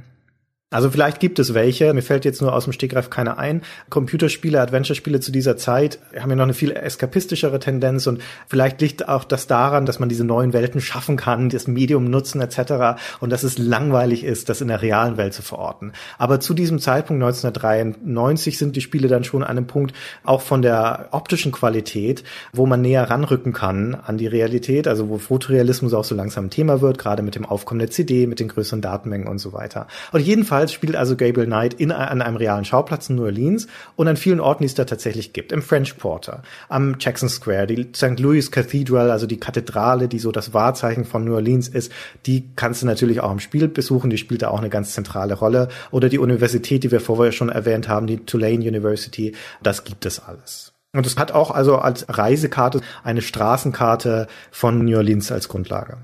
Also vielleicht gibt es welche, mir fällt jetzt nur aus dem Stegreif keiner ein. Computerspiele, Adventure-Spiele zu dieser Zeit haben ja noch eine viel eskapistischere Tendenz und vielleicht liegt auch das daran, dass man diese neuen Welten schaffen kann, das Medium nutzen etc. und dass es langweilig ist, das in der realen Welt zu verorten. Aber zu diesem Zeitpunkt 1993 sind die Spiele dann schon an einem Punkt auch von der optischen Qualität, wo man näher ranrücken kann an die Realität, also wo Fotorealismus auch so langsam Thema wird, gerade mit dem Aufkommen der CD, mit den größeren Datenmengen und so weiter. Und jedenfalls Jedenfalls spielt also Gabriel Knight in, an einem realen Schauplatz in New Orleans und an vielen Orten, die es da tatsächlich gibt. Im French Quarter, am Jackson Square, die St. Louis Cathedral, also die Kathedrale, die so das Wahrzeichen von New Orleans ist, die kannst du natürlich auch im Spiel besuchen. Die spielt da auch eine ganz zentrale Rolle. Oder die Universität, die wir vorher schon erwähnt haben, die Tulane University. Das gibt es alles. Und es hat auch also als Reisekarte eine Straßenkarte von New Orleans als Grundlage.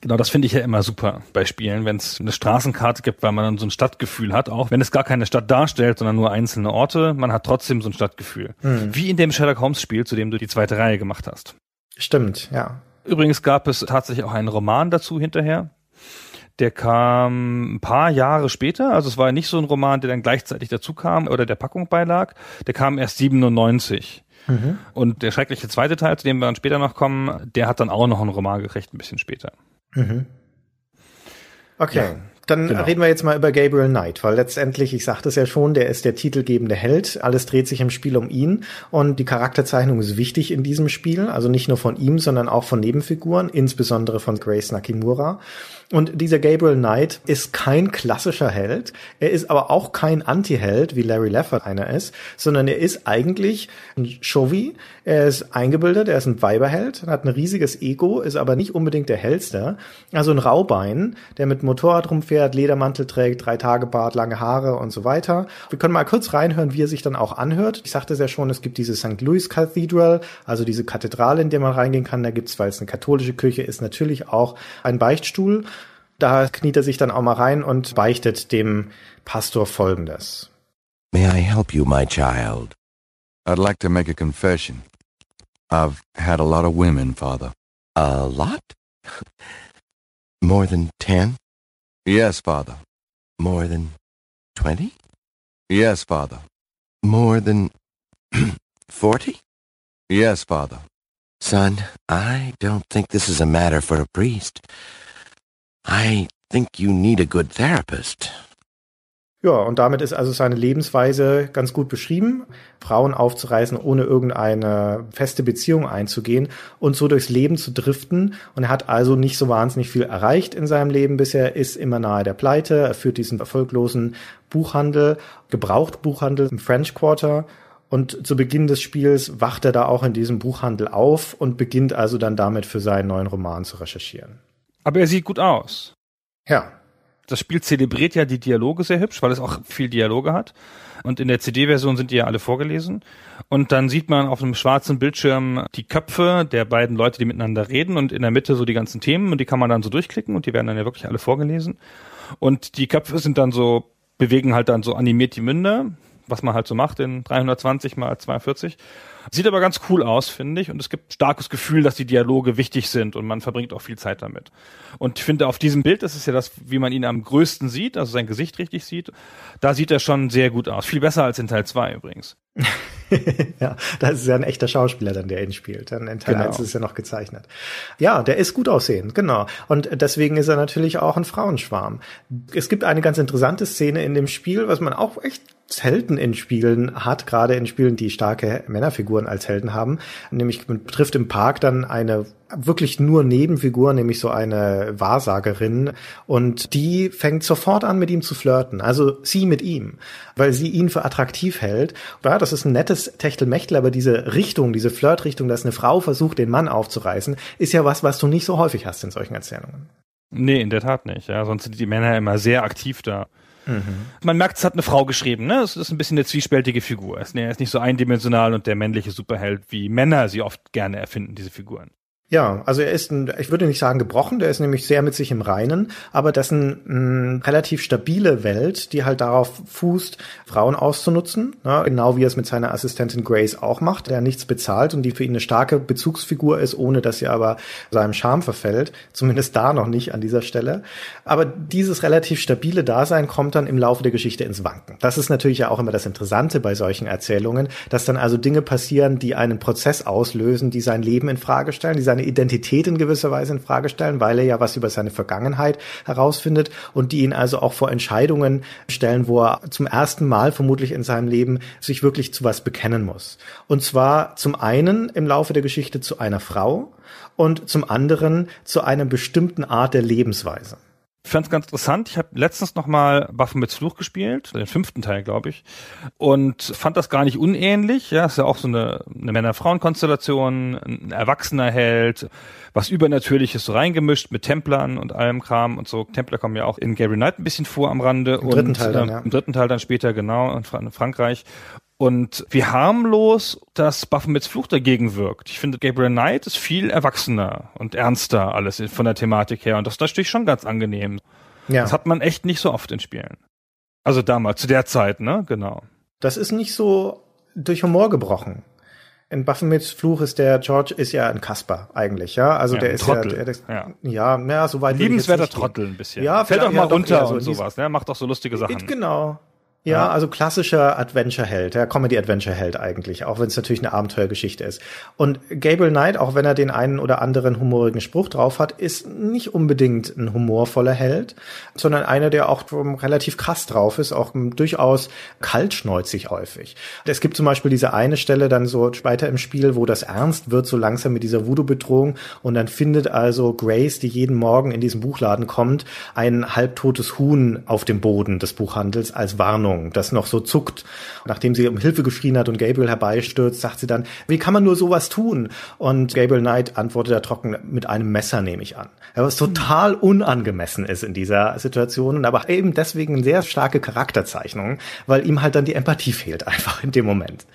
Genau, das finde ich ja immer super bei Spielen, wenn es eine Straßenkarte gibt, weil man dann so ein Stadtgefühl hat, auch wenn es gar keine Stadt darstellt, sondern nur einzelne Orte, man hat trotzdem so ein Stadtgefühl. Mhm. Wie in dem Sherlock Holmes Spiel, zu dem du die zweite Reihe gemacht hast. Stimmt, ja. Übrigens gab es tatsächlich auch einen Roman dazu hinterher. Der kam ein paar Jahre später, also es war nicht so ein Roman, der dann gleichzeitig dazu kam oder der Packung beilag. Der kam erst 97. Mhm. Und der schreckliche zweite Teil, zu dem wir dann später noch kommen, der hat dann auch noch einen Roman gekriegt, ein bisschen später. Mhm. Okay. Ja. Dann genau. reden wir jetzt mal über Gabriel Knight, weil letztendlich, ich sagte es ja schon, der ist der titelgebende Held. Alles dreht sich im Spiel um ihn und die Charakterzeichnung ist wichtig in diesem Spiel. Also nicht nur von ihm, sondern auch von Nebenfiguren, insbesondere von Grace Nakimura. Und dieser Gabriel Knight ist kein klassischer Held. Er ist aber auch kein Anti-Held, wie Larry Leffert einer ist, sondern er ist eigentlich ein Chauvi. Er ist eingebildet, er ist ein Weiberheld, hat ein riesiges Ego, ist aber nicht unbedingt der Hellste. Also ein Raubein, der mit Motorrad rumfährt, fährt, Ledermantel trägt, drei Tage Bart, lange Haare und so weiter. Wir können mal kurz reinhören, wie er sich dann auch anhört. Ich sagte es ja schon, es gibt diese St. Louis Cathedral, also diese Kathedrale, in der man reingehen kann. Da gibt's, weil es eine katholische Kirche ist, natürlich auch einen Beichtstuhl. Da kniet er sich dann auch mal rein und beichtet dem Pastor Folgendes. May I help you, my child? I'd like to make a confession. I've had a lot of women, Father. A lot? <laughs> More than ten? Yes, Father. More than twenty? Yes, Father. More than <clears throat> forty? Yes, Father. Son, I don't think this is a matter for a priest. I think you need a good therapist. Ja, und damit ist also seine Lebensweise ganz gut beschrieben, Frauen aufzureißen, ohne irgendeine feste Beziehung einzugehen und so durchs Leben zu driften. Und er hat also nicht so wahnsinnig viel erreicht in seinem Leben bisher, ist immer nahe der Pleite, er führt diesen erfolglosen Buchhandel, Gebrauchtbuchhandel im French Quarter. Und zu Beginn des Spiels wacht er da auch in diesem Buchhandel auf und beginnt also dann damit für seinen neuen Roman zu recherchieren. Aber er sieht gut aus. Ja, das Spiel zelebriert ja die Dialoge sehr hübsch, weil es auch viel Dialoge hat. Und in der CD-Version sind die ja alle vorgelesen. Und dann sieht man auf einem schwarzen Bildschirm die Köpfe der beiden Leute, die miteinander reden und in der Mitte so die ganzen Themen und die kann man dann so durchklicken und die werden dann ja wirklich alle vorgelesen. Und die Köpfe sind dann so, bewegen halt dann so animiert die Münder, was man halt so macht in 320 mal 42. Sieht aber ganz cool aus, finde ich. Und es gibt starkes Gefühl, dass die Dialoge wichtig sind und man verbringt auch viel Zeit damit. Und ich finde, auf diesem Bild, das ist ja das, wie man ihn am größten sieht, also sein Gesicht richtig sieht, da sieht er schon sehr gut aus. Viel besser als in Teil 2 übrigens. <laughs> ja, das ist ja ein echter Schauspieler dann, der ihn spielt. Dann in Teil Genau. 1 ist es ja noch gezeichnet. Ja, der ist gut aussehend, genau. Und deswegen ist er natürlich auch ein Frauenschwarm. Es gibt eine ganz interessante Szene in dem Spiel, was man auch echt selten in Spielen hat, gerade in Spielen, die starke Männerfiguren als Helden haben. Nämlich man trifft im Park dann eine wirklich nur Nebenfigur, nämlich so eine Wahrsagerin. Und die fängt sofort an, mit ihm zu flirten. Also sie mit ihm, weil sie ihn für attraktiv hält. Ja, das ist ein nettes Techtelmechtel, aber diese Richtung, diese Flirtrichtung, dass eine Frau versucht, den Mann aufzureißen, ist ja was, was du nicht so häufig hast in solchen Erzählungen. Nee, in der Tat nicht. Ja, sonst sind die Männer immer sehr aktiv da. Man merkt, es hat eine Frau geschrieben, ne? Es ist ein bisschen eine zwiespältige Figur. Es ist nicht so eindimensional und der männliche Superheld, wie Männer sie oft gerne erfinden, diese Figuren. Ja, also er ist ein, ich würde nicht sagen gebrochen, der ist nämlich sehr mit sich im Reinen, aber das ist eine relativ stabile Welt, die halt darauf fußt, Frauen auszunutzen, ne, genau wie er es mit seiner Assistentin Grace auch macht, der nichts bezahlt und die für ihn eine starke Bezugsfigur ist, ohne dass sie aber seinem Charme verfällt, zumindest da noch nicht an dieser Stelle. Aber dieses relativ stabile Dasein kommt dann im Laufe der Geschichte ins Wanken. Das ist natürlich ja auch immer das Interessante bei solchen Erzählungen, dass dann also Dinge passieren, die einen Prozess auslösen, die sein Leben in Frage stellen, die seine Identität in gewisser Weise in Frage stellen, weil er ja was über seine Vergangenheit herausfindet und die ihn also auch vor Entscheidungen stellen, wo er zum ersten Mal vermutlich in seinem Leben sich wirklich zu was bekennen muss. Und zwar zum einen im Laufe der Geschichte zu einer Frau und zum anderen zu einer bestimmten Art der Lebensweise. Ich fand's ganz interessant. Ich habe letztens noch mal Waffen mit Fluch gespielt, den fünften Teil, glaube ich, und fand das gar nicht unähnlich. Ja, ist ja auch so eine, eine Männer-Frauen-Konstellation, ein erwachsener Held, was Übernatürliches so reingemischt mit Templern und allem Kram und so. Templer kommen ja auch in Gary Knight ein bisschen vor am Rande. Im und, dritten Teil dann, äh, ja. Im dritten Teil dann später, genau, in Frankreich. Und wie harmlos das Baphomets Fluch dagegen wirkt. Ich finde, Gabriel Knight ist viel erwachsener und ernster alles von der Thematik her. Und das ist natürlich schon ganz angenehm. Ja. Das hat man echt nicht so oft in Spielen. Also damals, zu der Zeit, ne? Genau. Das ist nicht so durch Humor gebrochen. In Baphomets Fluch ist der George ist ja ein Kasper eigentlich, ja. Also Ja, der ist Trottel. ja, der, der, Ja. ja, ja, so weit Liebenswerter. Trottel ein bisschen. Ja, fällt doch mal runter so und sowas, ne? Macht doch so lustige Sachen. Genau. Ja, also klassischer Adventure-Held, ja, Comedy-Adventure-Held eigentlich, auch wenn es natürlich eine Abenteuergeschichte ist. Und Gabriel Knight, auch wenn er den einen oder anderen humorigen Spruch drauf hat, ist nicht unbedingt ein humorvoller Held, sondern einer, der auch relativ krass drauf ist, auch durchaus kaltschnäuzig häufig. Es gibt zum Beispiel diese eine Stelle dann so weiter im Spiel, wo das ernst wird, so langsam mit dieser Voodoo-Bedrohung und dann findet also Grace, die jeden Morgen in diesen Buchladen kommt, ein halbtotes Huhn auf dem Boden des Buchhandels als Warnung Spannung, das noch so zuckt. Nachdem sie um Hilfe geschrien hat und Gabriel herbeistürzt, sagt sie dann, wie kann man nur sowas tun? Und Gabriel Knight antwortet da trocken, mit einem Messer nehme ich an. Was total unangemessen ist in dieser Situation und aber eben deswegen sehr starke Charakterzeichnung, weil ihm halt dann die Empathie fehlt <laughs> einfach in dem Moment.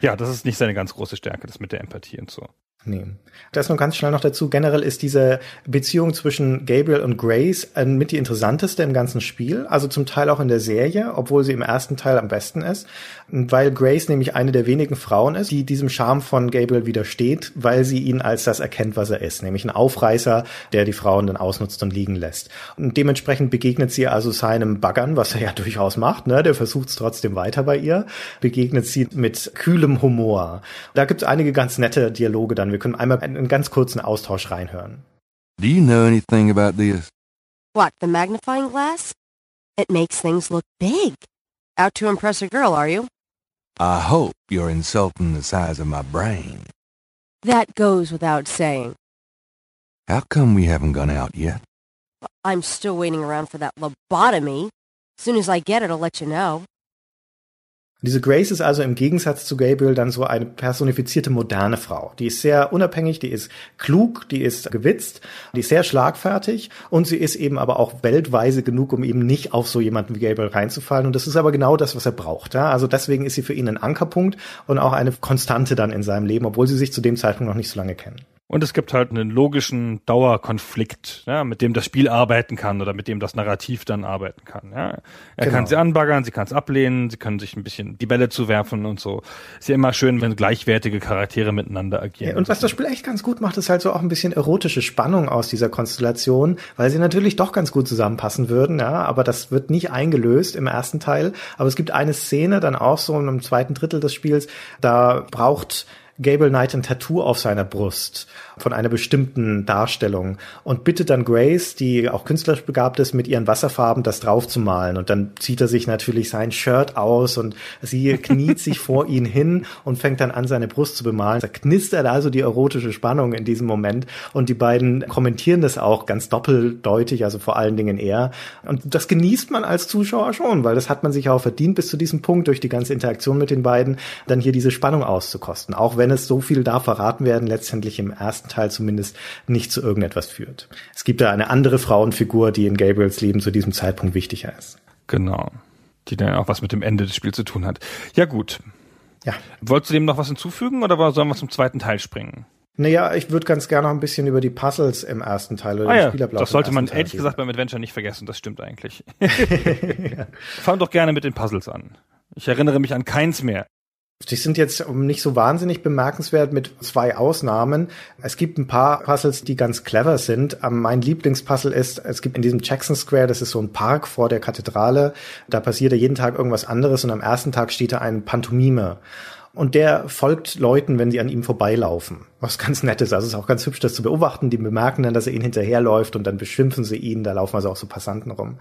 Ja, das ist nicht seine ganz große Stärke, das mit der Empathie und so. Nee. Das nur ganz schnell noch dazu. Generell ist diese Beziehung zwischen Gabriel und Grace mit die interessanteste im ganzen Spiel. Also zum Teil auch in der Serie, obwohl sie im ersten Teil am besten ist. Weil Grace nämlich eine der wenigen Frauen ist, die diesem Charme von Gabriel widersteht, weil sie ihn als das erkennt, was er ist. Nämlich ein Aufreißer, der die Frauen dann ausnutzt und liegen lässt. Und dementsprechend begegnet sie also seinem Baggern, was er ja <laughs> durchaus macht, ne? Der versucht es trotzdem weiter bei ihr. Begegnet sie mit kühlem Humor. Da gibt es einige ganz nette Dialoge dann wir können einmal einen ganz kurzen Austausch reinhören. Do you know anything about this? What, the magnifying glass? It makes things look big. Out to impress a girl, are you? I hope you're insulting the size of my brain. That goes without saying. How come we haven't gone out yet? I'm still waiting around for that lobotomy. As soon as I get it, I'll let you know. Diese Grace ist also im Gegensatz zu Gabriel dann so eine personifizierte moderne Frau. Die ist sehr unabhängig, die ist klug, die ist gewitzt, die ist sehr schlagfertig und sie ist eben aber auch weltweise genug, um eben nicht auf so jemanden wie Gabriel reinzufallen. Und das ist aber genau das, was er braucht. Ja? Also deswegen ist sie für ihn ein Ankerpunkt und auch eine Konstante dann in seinem Leben, obwohl sie sich zu dem Zeitpunkt noch nicht so lange kennen. Und es gibt halt einen logischen Dauerkonflikt, ja, mit dem das Spiel arbeiten kann oder mit dem das Narrativ dann arbeiten kann. Ja. Er genau. kann sie anbaggern, sie kann es ablehnen, sie können sich ein bisschen die Bälle zuwerfen und so. Ist ja immer schön, wenn gleichwertige Charaktere miteinander agieren. Ja, und was das Spiel echt ganz gut macht, ist halt so auch ein bisschen erotische Spannung aus dieser Konstellation, weil sie natürlich doch ganz gut zusammenpassen würden, ja, aber das wird nicht eingelöst im ersten Teil. Aber es gibt eine Szene dann auch so im zweiten Drittel des Spiels, da braucht Gable Knight ein Tattoo auf seiner Brust von einer bestimmten Darstellung und bittet dann Grace, die auch künstlerisch begabt ist, mit ihren Wasserfarben das draufzumalen. Und dann zieht er sich natürlich sein Shirt aus und sie <laughs> kniet sich vor ihn hin und fängt dann an, seine Brust zu bemalen. Da knistert also die erotische Spannung in diesem Moment und die beiden kommentieren das auch ganz doppeldeutig, also vor allen Dingen er. Und das genießt man als Zuschauer schon, weil das hat man sich auch verdient bis zu diesem Punkt durch die ganze Interaktion mit den beiden, dann hier diese Spannung auszukosten. Auch wenn es so viel da verraten werden, letztendlich im ersten ersten Teil zumindest nicht zu irgendetwas führt. Es gibt da eine andere Frauenfigur, die in Gabriels Leben zu diesem Zeitpunkt wichtiger ist. Genau. Die dann auch was mit dem Ende des Spiels zu tun hat. Ja, gut. Ja. Wolltest du dem noch was hinzufügen oder sollen wir zum zweiten Teil springen? Naja, ich würde ganz gerne noch ein bisschen über die Puzzles im ersten Teil oder ah, den ja, Spielerablauf Das sollte man ehrlich gesagt beim Adventure nicht vergessen, das stimmt eigentlich. ja. <laughs> Fang doch gerne mit den Puzzles an. Ich erinnere mich an keins mehr. Die sind jetzt nicht so wahnsinnig bemerkenswert mit zwei Ausnahmen. Es gibt ein paar Puzzles, die ganz clever sind. Ähm, mein Lieblingspuzzle ist, es gibt in diesem Jackson Square, das ist so ein Park vor der Kathedrale, da passiert ja jeden Tag irgendwas anderes und am ersten Tag steht da ein Pantomime. Und der folgt Leuten, wenn sie an ihm vorbeilaufen. Was ganz nett ist. Also es ist auch ganz hübsch, das zu beobachten. Die bemerken dann, dass er ihnen hinterherläuft und dann beschimpfen sie ihn. Da laufen also auch so Passanten rum.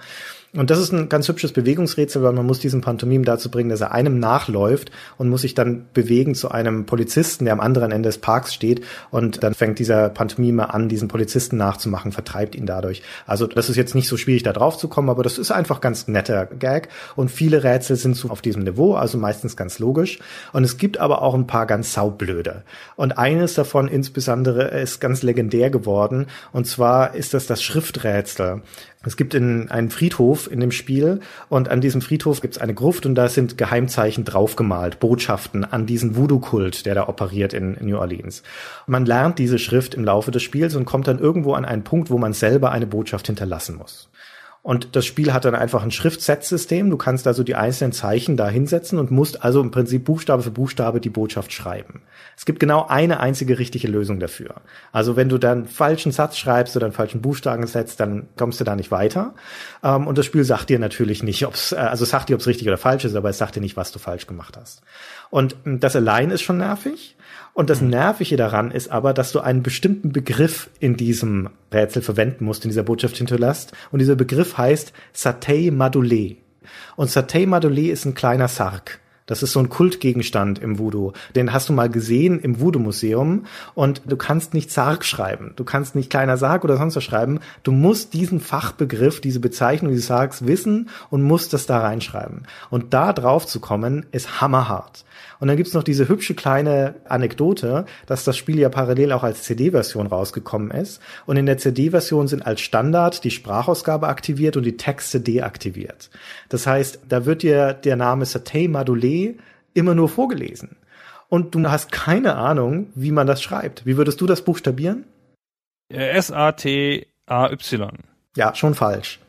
Und das ist ein ganz hübsches Bewegungsrätsel, weil man muss diesen Pantomim dazu bringen, dass er einem nachläuft und muss sich dann bewegen zu einem Polizisten, der am anderen Ende des Parks steht. Und dann fängt dieser Pantomime an, diesen Polizisten nachzumachen, vertreibt ihn dadurch. Also das ist jetzt nicht so schwierig, da drauf zu kommen, aber das ist einfach ganz netter Gag. Und viele Rätsel sind so auf diesem Niveau, also meistens ganz logisch. Und es gibt aber auch ein paar ganz saublöde. Und eines davon insbesondere ist ganz legendär geworden. Und zwar ist das das Schrifträtsel. Es gibt in einen Friedhof in dem Spiel und an diesem Friedhof gibt es eine Gruft und da sind Geheimzeichen draufgemalt, Botschaften an diesen Voodoo-Kult, der da operiert in New Orleans. Man lernt diese Schrift im Laufe des Spiels und kommt dann irgendwo an einen Punkt, wo man selber eine Botschaft hinterlassen muss. Und das Spiel hat dann einfach ein Schriftsetzsystem. Du kannst also die einzelnen Zeichen da hinsetzen und musst also im Prinzip Buchstabe für Buchstabe die Botschaft schreiben. Es gibt genau eine einzige richtige Lösung dafür. Also wenn du dann falschen Satz schreibst oder einen falschen Buchstaben setzt, dann kommst du da nicht weiter. Ähm, und das Spiel sagt dir natürlich nicht, ob's, äh, also sagt dir, ob es richtig oder falsch ist, aber es sagt dir nicht, was du falsch gemacht hast. Und das allein ist schon nervig. Und das mhm. Nervige daran ist aber, dass du einen bestimmten Begriff in diesem Rätsel verwenden musst, in dieser Botschaft hinterlässt. Und dieser Begriff heißt Satay Madolé. Und Satay Madolé ist ein kleiner Sarg. Das ist so ein Kultgegenstand im Voodoo. Den hast du mal gesehen im Voodoo-Museum und du kannst nicht Sarg schreiben. Du kannst nicht kleiner Sarg oder sonst was schreiben. Du musst diesen Fachbegriff, diese Bezeichnung dieses Sargs wissen und musst das da reinschreiben. Und da drauf zu kommen, ist hammerhart. Und dann gibt's noch diese hübsche kleine Anekdote, dass das Spiel ja parallel auch als CD-Version rausgekommen ist. Und in der CD-Version sind als Standard die Sprachausgabe aktiviert und die Texte deaktiviert. Das heißt, da wird dir der Name Satay Madolé immer nur vorgelesen. Und du hast keine Ahnung, wie man das schreibt. Wie würdest du das buchstabieren? S-A-T-A-Y. Ja, schon falsch.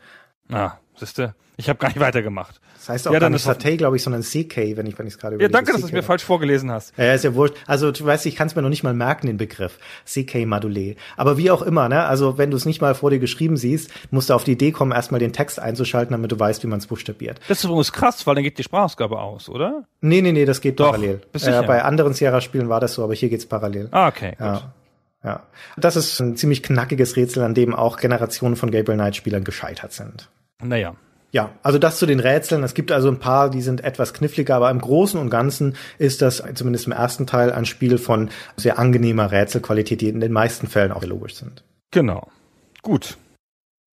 Ah, siehste, ich habe gar nicht weitergemacht. Das heißt auch Ja, gar nicht Satay, glaube ich, sondern CK, wenn ich wenn ich es gerade Ja, danke, dass du es mir falsch vorgelesen hast. Ja, ist ja wurscht. Also du weißt, ich kann es mir noch nicht mal merken, den Begriff. CK Madulé. Aber wie auch immer, ne? Also wenn du es nicht mal vor dir geschrieben siehst, musst du auf die Idee kommen, erstmal den Text einzuschalten, damit du weißt, wie man es buchstabiert. Das ist übrigens krass, weil dann geht die Sprachausgabe aus, oder? Nee, nee, nee, das geht Doch, parallel. Äh, bei anderen Sierra-Spielen war das so, aber hier geht's parallel. Ah, okay, gut. Ja. Ja. Das ist ein ziemlich knackiges Rätsel, an dem auch Generationen von Gabriel Knight-Spielern gescheitert sind. Naja. Ja, also das zu den Rätseln. Es gibt also ein paar, die sind etwas kniffliger, aber im Großen und Ganzen ist das zumindest im ersten Teil ein Spiel von sehr angenehmer Rätselqualität, die in den meisten Fällen auch logisch sind. Genau. Gut.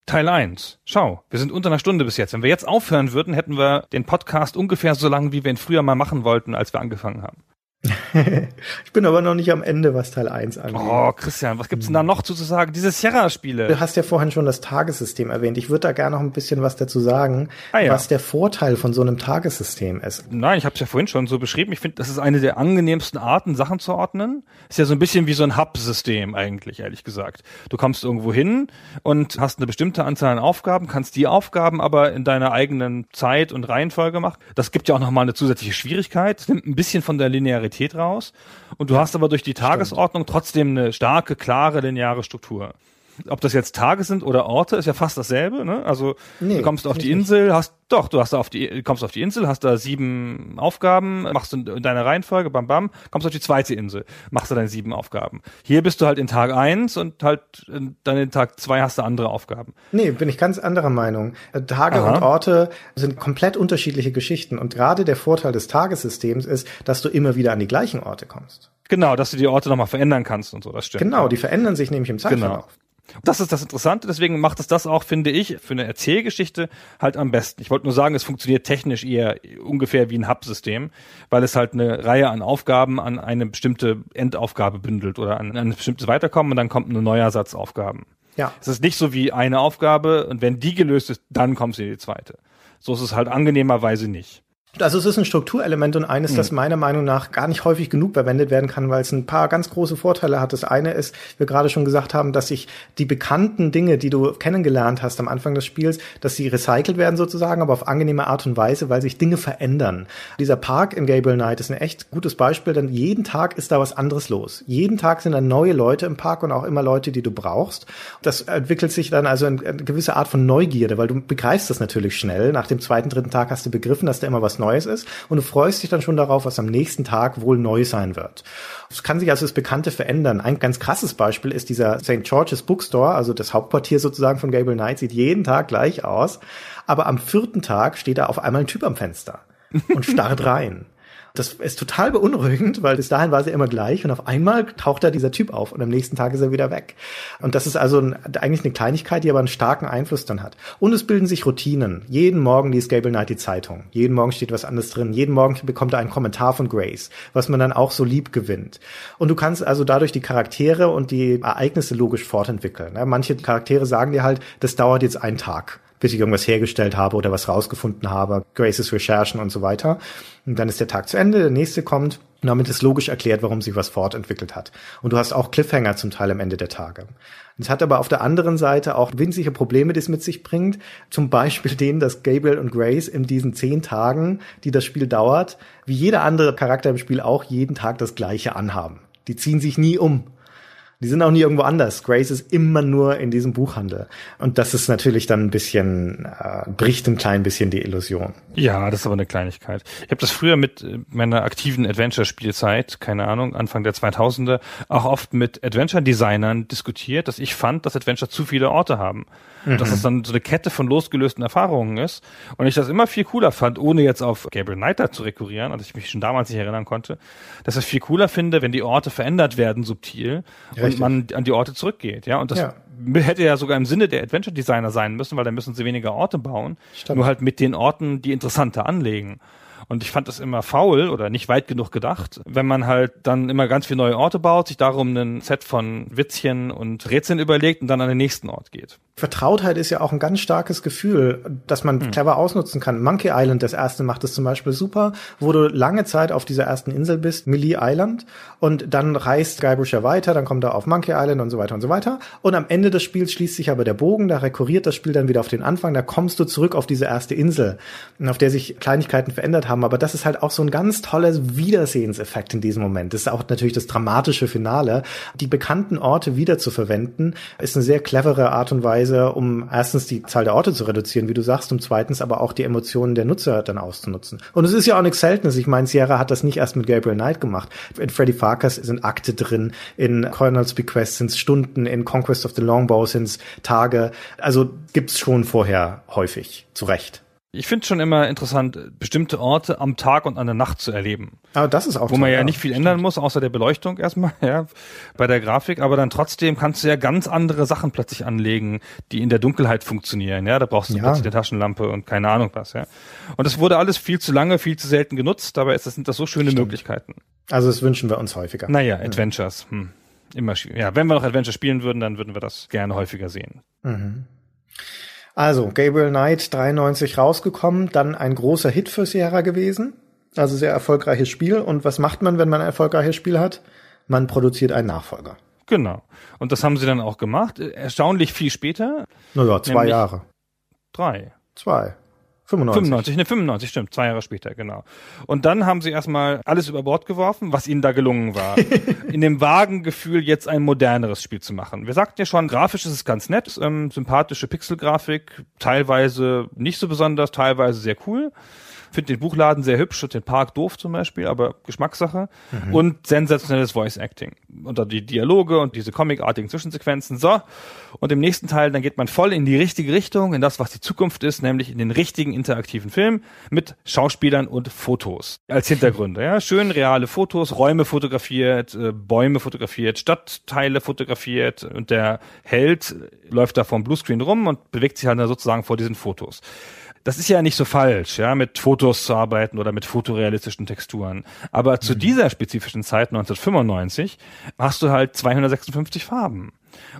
Teil 1. Schau, wir sind unter einer Stunde bis jetzt. Wenn wir jetzt aufhören würden, hätten wir den Podcast ungefähr so lang, wie wir ihn früher mal machen wollten, als wir angefangen haben. <laughs> <laughs> ich bin aber noch nicht am Ende, was Teil 1 angeht. Oh, Christian, was gibt's denn da noch zu sagen? Diese Sierra-Spiele. Du hast ja vorhin schon das Tagessystem erwähnt. Ich würde da gerne noch ein bisschen was dazu sagen, Ah, ja. was der Vorteil von so einem Tagessystem ist. Nein, ich habe es ja vorhin schon so beschrieben. Ich finde, das ist eine der angenehmsten Arten, Sachen zu ordnen. Ist ja so ein bisschen wie so ein Hub-System eigentlich, ehrlich gesagt. Du kommst irgendwo hin und hast eine bestimmte Anzahl an Aufgaben, kannst die Aufgaben aber in deiner eigenen Zeit und Reihenfolge machen. Das gibt ja auch nochmal eine zusätzliche Schwierigkeit. Das nimmt ein bisschen von der Linearität raus. Und du hast aber durch die Tagesordnung trotzdem eine starke, klare, lineare Struktur. Ob das jetzt Tage sind oder Orte, ist ja fast dasselbe. Ne? Also Nee, du kommst auf die nicht. Insel, hast doch, du hast auf die, kommst auf die Insel, hast da sieben Aufgaben, machst du in deiner Reihenfolge, bam bam, kommst auf die zweite Insel, machst du deine sieben Aufgaben. Hier bist du halt in Tag eins und halt in, dann in Tag zwei hast du andere Aufgaben. Nee, bin ich ganz anderer Meinung. Äh, Tage Aha. und Orte sind komplett unterschiedliche Geschichten. Und gerade der Vorteil des Tagessystems ist, dass du immer wieder an die gleichen Orte kommst. Genau, dass du die Orte nochmal verändern kannst und so, das stimmt. Genau, die verändern sich nämlich im Genau. Das ist das Interessante, deswegen macht es das auch, finde ich, für eine Erzählgeschichte halt am besten. Ich wollte nur sagen, es funktioniert technisch eher ungefähr wie ein Hub-System, weil es halt eine Reihe an Aufgaben an eine bestimmte Endaufgabe bündelt oder an ein bestimmtes Weiterkommen und dann kommt ein neuer Satz Aufgaben. Ja. Es ist nicht so wie eine Aufgabe und wenn die gelöst ist, dann kommst du in die zweite. So ist es halt angenehmerweise nicht. Also es ist ein Strukturelement und eines, das meiner Meinung nach gar nicht häufig genug verwendet werden kann, weil es ein paar ganz große Vorteile hat. Das eine ist, wir gerade schon gesagt haben, dass sich die bekannten Dinge, die du kennengelernt hast am Anfang des Spiels, dass sie recycelt werden sozusagen, aber auf angenehme Art und Weise, weil sich Dinge verändern. Dieser Park in Gabriel Knight ist ein echt gutes Beispiel, denn jeden Tag ist da was anderes los. Jeden Tag sind da neue Leute im Park und auch immer Leute, die du brauchst. Das entwickelt sich dann also eine gewisse Art von Neugierde, weil du begreifst das natürlich schnell. Nach dem zweiten, dritten Tag hast du begriffen, dass da immer was Neues ist und du freust dich dann schon darauf, was am nächsten Tag wohl neu sein wird. Es kann sich also das Bekannte verändern. Ein ganz krasses Beispiel ist dieser St. George's Bookstore, also das Hauptquartier sozusagen von Gabriel Knight, sieht jeden Tag gleich aus. Aber am vierten Tag steht da auf einmal ein Typ am Fenster und starrt rein. Das ist total beunruhigend, weil bis dahin war sie immer gleich und auf einmal taucht da dieser Typ auf und am nächsten Tag ist er wieder weg. Und das ist also ein, eigentlich eine Kleinigkeit, die aber einen starken Einfluss dann hat. Und es bilden sich Routinen. Jeden Morgen liest Gable Knight die Zeitung. Jeden Morgen steht was anderes drin. Jeden Morgen bekommt er einen Kommentar von Grace, was man dann auch so lieb gewinnt. Und du kannst also dadurch die Charaktere und die Ereignisse logisch fortentwickeln. Manche Charaktere sagen dir halt, das dauert jetzt einen Tag bis ich irgendwas hergestellt habe oder was rausgefunden habe, Graces Recherchen und so weiter. Und dann ist der Tag zu Ende, der nächste kommt und damit ist logisch erklärt, warum sich was fortentwickelt hat. Und du hast auch Cliffhanger zum Teil am Ende der Tage. Es hat aber auf der anderen Seite auch winzige Probleme, die es mit sich bringt. Zum Beispiel den, dass Gabriel und Grace in diesen zehn Tagen, die das Spiel dauert, wie jeder andere Charakter im Spiel auch jeden Tag das Gleiche anhaben. Die ziehen sich nie um. Die sind auch nie irgendwo anders. Grace ist immer nur in diesem Buchhandel. Und das ist natürlich dann ein bisschen, äh, bricht ein klein bisschen die Illusion. Ja, das ist aber eine Kleinigkeit. Ich habe das früher mit äh, meiner aktiven Adventure-Spielzeit, keine Ahnung, Anfang der 2000er, auch oft mit Adventure-Designern diskutiert, dass ich fand, dass Adventure zu viele Orte haben. Mhm. Dass es dann so eine Kette von losgelösten Erfahrungen ist. Und ich das immer viel cooler fand, ohne jetzt auf Gabriel Knight zu rekurrieren, also ich mich schon damals nicht erinnern konnte, dass ich es viel cooler finde, wenn die Orte verändert werden subtil Richtig. und man an die Orte zurückgeht. Ja, und das ja. hätte ja sogar im Sinne der Adventure Designer sein müssen, weil dann müssen sie weniger Orte bauen, Stimmt. nur halt mit den Orten, die interessanter anlegen. Und ich fand das immer faul oder nicht weit genug gedacht, wenn man halt dann immer ganz viele neue Orte baut, sich darum ein Set von Witzchen und Rätseln überlegt und dann an den nächsten Ort geht. Vertrautheit ist ja auch ein ganz starkes Gefühl, das man hm. clever ausnutzen kann. Monkey Island, das erste, macht es zum Beispiel super, wo du lange Zeit auf dieser ersten Insel bist, Millie Island, und dann reist Guybrush ja weiter, dann kommt er auf Monkey Island und so weiter und so weiter. Und am Ende des Spiels schließt sich aber der Bogen, da rekurriert das Spiel dann wieder auf den Anfang, da kommst du zurück auf diese erste Insel, auf der sich Kleinigkeiten verändert haben. Aber das ist halt auch so ein ganz tolles Wiedersehenseffekt in diesem Moment. Das ist auch natürlich das dramatische Finale. Die bekannten Orte wieder zu verwenden, ist eine sehr clevere Art und Weise, Weise, um erstens die Zahl der Orte zu reduzieren, wie du sagst, und zweitens aber auch die Emotionen der Nutzer dann auszunutzen. Und es ist ja auch nichts Seltenes. Ich meine, Sierra hat das nicht erst mit Gabriel Knight gemacht. In Freddy Farkas sind Akte drin, in Colonel's Bequest sind Stunden, in Conquest of the Longbow sind Tage. Also gibt's schon vorher häufig, zu Recht. Ich finde schon immer interessant, bestimmte Orte am Tag und an der Nacht zu erleben. Aber das ist auch Wo man ja, ja nicht viel stimmt. ändern muss, außer der Beleuchtung erstmal, <laughs> ja, bei der Grafik, aber dann trotzdem kannst du ja ganz andere Sachen plötzlich anlegen, die in der Dunkelheit funktionieren, ja. Da brauchst du ja. plötzlich eine Taschenlampe und keine Ahnung was, ja. Und das wurde alles viel zu lange, viel zu selten genutzt, dabei ist das, sind das so schöne stimmt. Möglichkeiten. Also das wünschen wir uns häufiger. Naja, Adventures, hm. Immer schwierig. Ja, wenn wir noch Adventure spielen würden, dann würden wir das gerne häufiger sehen. Mhm. Also, Gabriel Knight 93 rausgekommen, dann ein großer Hit für Sierra gewesen. Also sehr erfolgreiches Spiel. Und was macht man, wenn man ein erfolgreiches Spiel hat? Man produziert einen Nachfolger. Genau. Und das haben sie dann auch gemacht. Erstaunlich viel später. Naja, zwei Jahre. Drei. Zwei. 95. 95, ne, 95, stimmt, zwei Jahre später, genau. Und dann haben sie erstmal alles über Bord geworfen, was ihnen da gelungen war. <laughs> in dem vagen Gefühl, jetzt ein moderneres Spiel zu machen. Wir sagten ja schon, grafisch ist es ganz nett, ähm, sympathische Pixelgrafik, teilweise nicht so besonders, teilweise sehr cool. Finde den Buchladen sehr hübsch und den Park doof zum Beispiel, aber Geschmackssache. Mhm. Und sensationelles Voice Acting. Und dann die Dialoge und diese comicartigen Zwischensequenzen. So. Und im nächsten Teil, dann geht man voll in die richtige Richtung, in das, was die Zukunft ist, nämlich in den richtigen interaktiven Film mit Schauspielern und Fotos als Hintergründe. Ja, schön reale Fotos, Räume fotografiert, äh, Bäume fotografiert, Stadtteile fotografiert und der Held läuft da vom Bluescreen rum und bewegt sich halt sozusagen vor diesen Fotos das ist ja nicht so falsch, ja, mit Fotos zu arbeiten oder mit fotorealistischen Texturen. Aber mhm. zu dieser spezifischen Zeit 1995 hast du halt 256 Farben.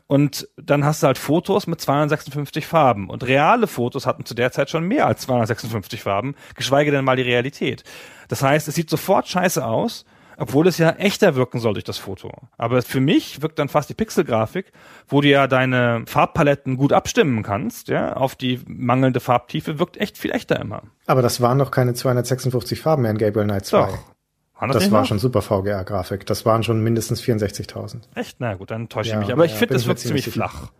Und dann hast du halt Fotos mit 256 Farben. Und reale Fotos hatten zu der Zeit schon mehr als 256 Farben, geschweige denn mal die Realität. Das heißt, es sieht sofort scheiße aus obwohl es ja echter wirken soll durch das Foto. Aber für mich wirkt dann fast die Pixelgrafik, wo du ja deine Farbpaletten gut abstimmen kannst, ja, auf die mangelnde Farbtiefe, wirkt echt viel echter immer. Aber das waren noch keine 256 Farben mehr in Gabriel Knight 2. Doch. Das, das war noch? schon super VGA-Grafik. Das waren schon mindestens 64.000. Echt? Na gut, dann täusche ich ja, mich. Aber ich ja, finde, das wirkt ziemlich flach.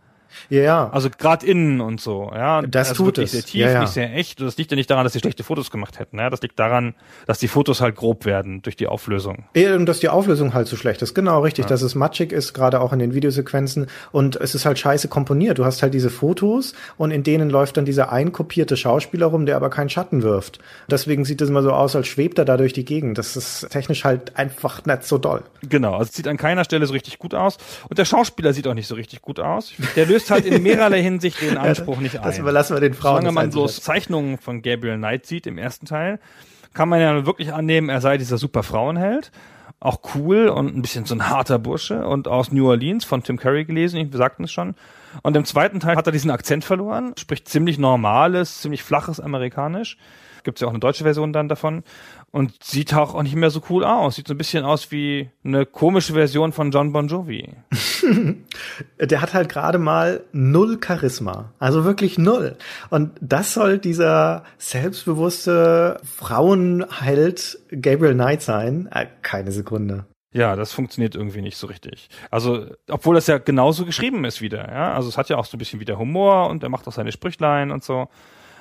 Ja, ja. Also gerade innen und so, ja. Das also tut es. sehr tief, ja, ja. nicht sehr echt. Das liegt ja nicht daran, dass sie schlechte Fotos gemacht hätten. Ja, das liegt daran, dass die Fotos halt grob werden durch die Auflösung. Ja, und dass die Auflösung halt so schlecht ist. Genau, richtig. Ja. Dass es matschig ist, gerade auch in den Videosequenzen. Und es ist halt scheiße komponiert. Du hast halt diese Fotos und in denen läuft dann dieser einkopierte Schauspieler rum, der aber keinen Schatten wirft. Deswegen sieht es immer so aus, als schwebt er da durch die Gegend. Das ist technisch halt einfach nicht so doll. Genau, also es sieht an keiner Stelle so richtig gut aus. Und der Schauspieler sieht auch nicht so richtig gut aus. Der löst halt in mehrerlei Hinsicht den <laughs> Anspruch nicht ein. Das überlassen wir den Frauen. Solange man bloß Zeichnungen von Gabriel Knight sieht im ersten Teil, kann man ja wirklich annehmen, er sei dieser super Frauenheld. Auch cool und ein bisschen so ein harter Bursche und aus New Orleans von Tim Curry gelesen, wir sagten es schon. Und im zweiten Teil hat er diesen Akzent verloren, spricht ziemlich normales, ziemlich flaches Amerikanisch. Gibt's ja auch eine deutsche Version dann davon und sieht auch nicht mehr so cool aus. Sieht so ein bisschen aus wie eine komische Version von John Bon Jovi. <laughs> Der hat halt gerade mal null Charisma. Also wirklich null. Und das soll dieser selbstbewusste Frauenheld Gabriel Knight sein? Äh, keine Sekunde. Ja, das funktioniert irgendwie nicht so richtig. Also, obwohl das ja genauso geschrieben ist wieder, ja. Also es hat ja auch so ein bisschen wieder Humor und er macht auch seine Sprüchlein und so.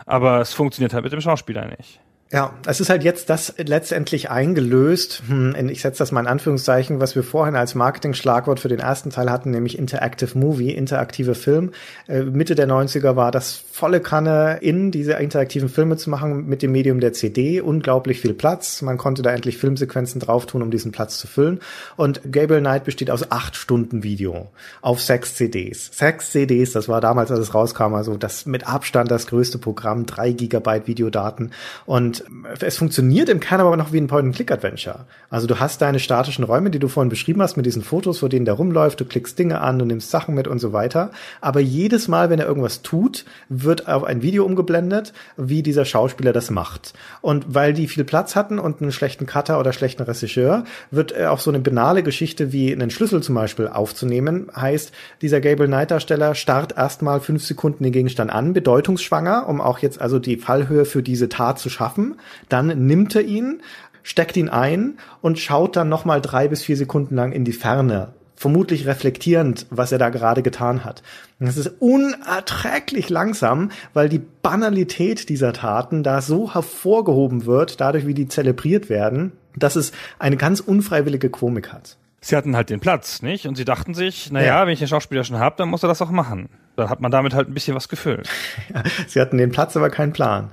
Aber es funktioniert halt mit dem Schauspieler nicht. Ja, es ist halt jetzt das letztendlich eingelöst. Hm, ich setze das mal in Anführungszeichen, was wir vorhin als Marketing-Schlagwort für den ersten Teil hatten, nämlich Interactive Movie, interaktive Film. Äh, Mitte der 90er war das volle Kanne in, diese interaktiven Filme zu machen mit dem Medium der CD. Unglaublich viel Platz. Man konnte da endlich Filmsequenzen drauf tun, um diesen Platz zu füllen. Und Gabriel Knight besteht aus acht Stunden Video auf sechs CDs. Sechs CDs, das war damals, als es rauskam, also das mit Abstand das größte Programm, drei Gigabyte Videodaten. Und es funktioniert im Kern aber noch wie ein Point-and-Click-Adventure. Also du hast deine statischen Räume, die du vorhin beschrieben hast, mit diesen Fotos, vor denen der rumläuft, du klickst Dinge an, du nimmst Sachen mit und so weiter. Aber jedes Mal, wenn er irgendwas tut, wird auf ein Video umgeblendet, wie dieser Schauspieler das macht. Und weil die viel Platz hatten und einen schlechten Cutter oder schlechten Regisseur, wird auch so eine banale Geschichte wie einen Schlüssel zum Beispiel aufzunehmen, heißt, dieser Gabriel Knight Darsteller starrt erstmal fünf Sekunden den Gegenstand an, bedeutungsschwanger, um auch jetzt also die Fallhöhe für diese Tat zu schaffen dann nimmt er ihn, steckt ihn ein und schaut dann nochmal drei bis vier Sekunden lang in die Ferne. Vermutlich reflektierend, was er da gerade getan hat. Es ist unerträglich langsam, weil die Banalität dieser Taten da so hervorgehoben wird, dadurch wie die zelebriert werden, dass es eine ganz unfreiwillige Komik hat. Sie hatten halt den Platz, nicht? Und sie dachten sich, naja, ja. wenn ich den Schauspieler schon habe, dann muss er das auch machen. Da hat man damit halt ein bisschen was gefüllt. <laughs> Sie hatten den Platz, aber keinen Plan.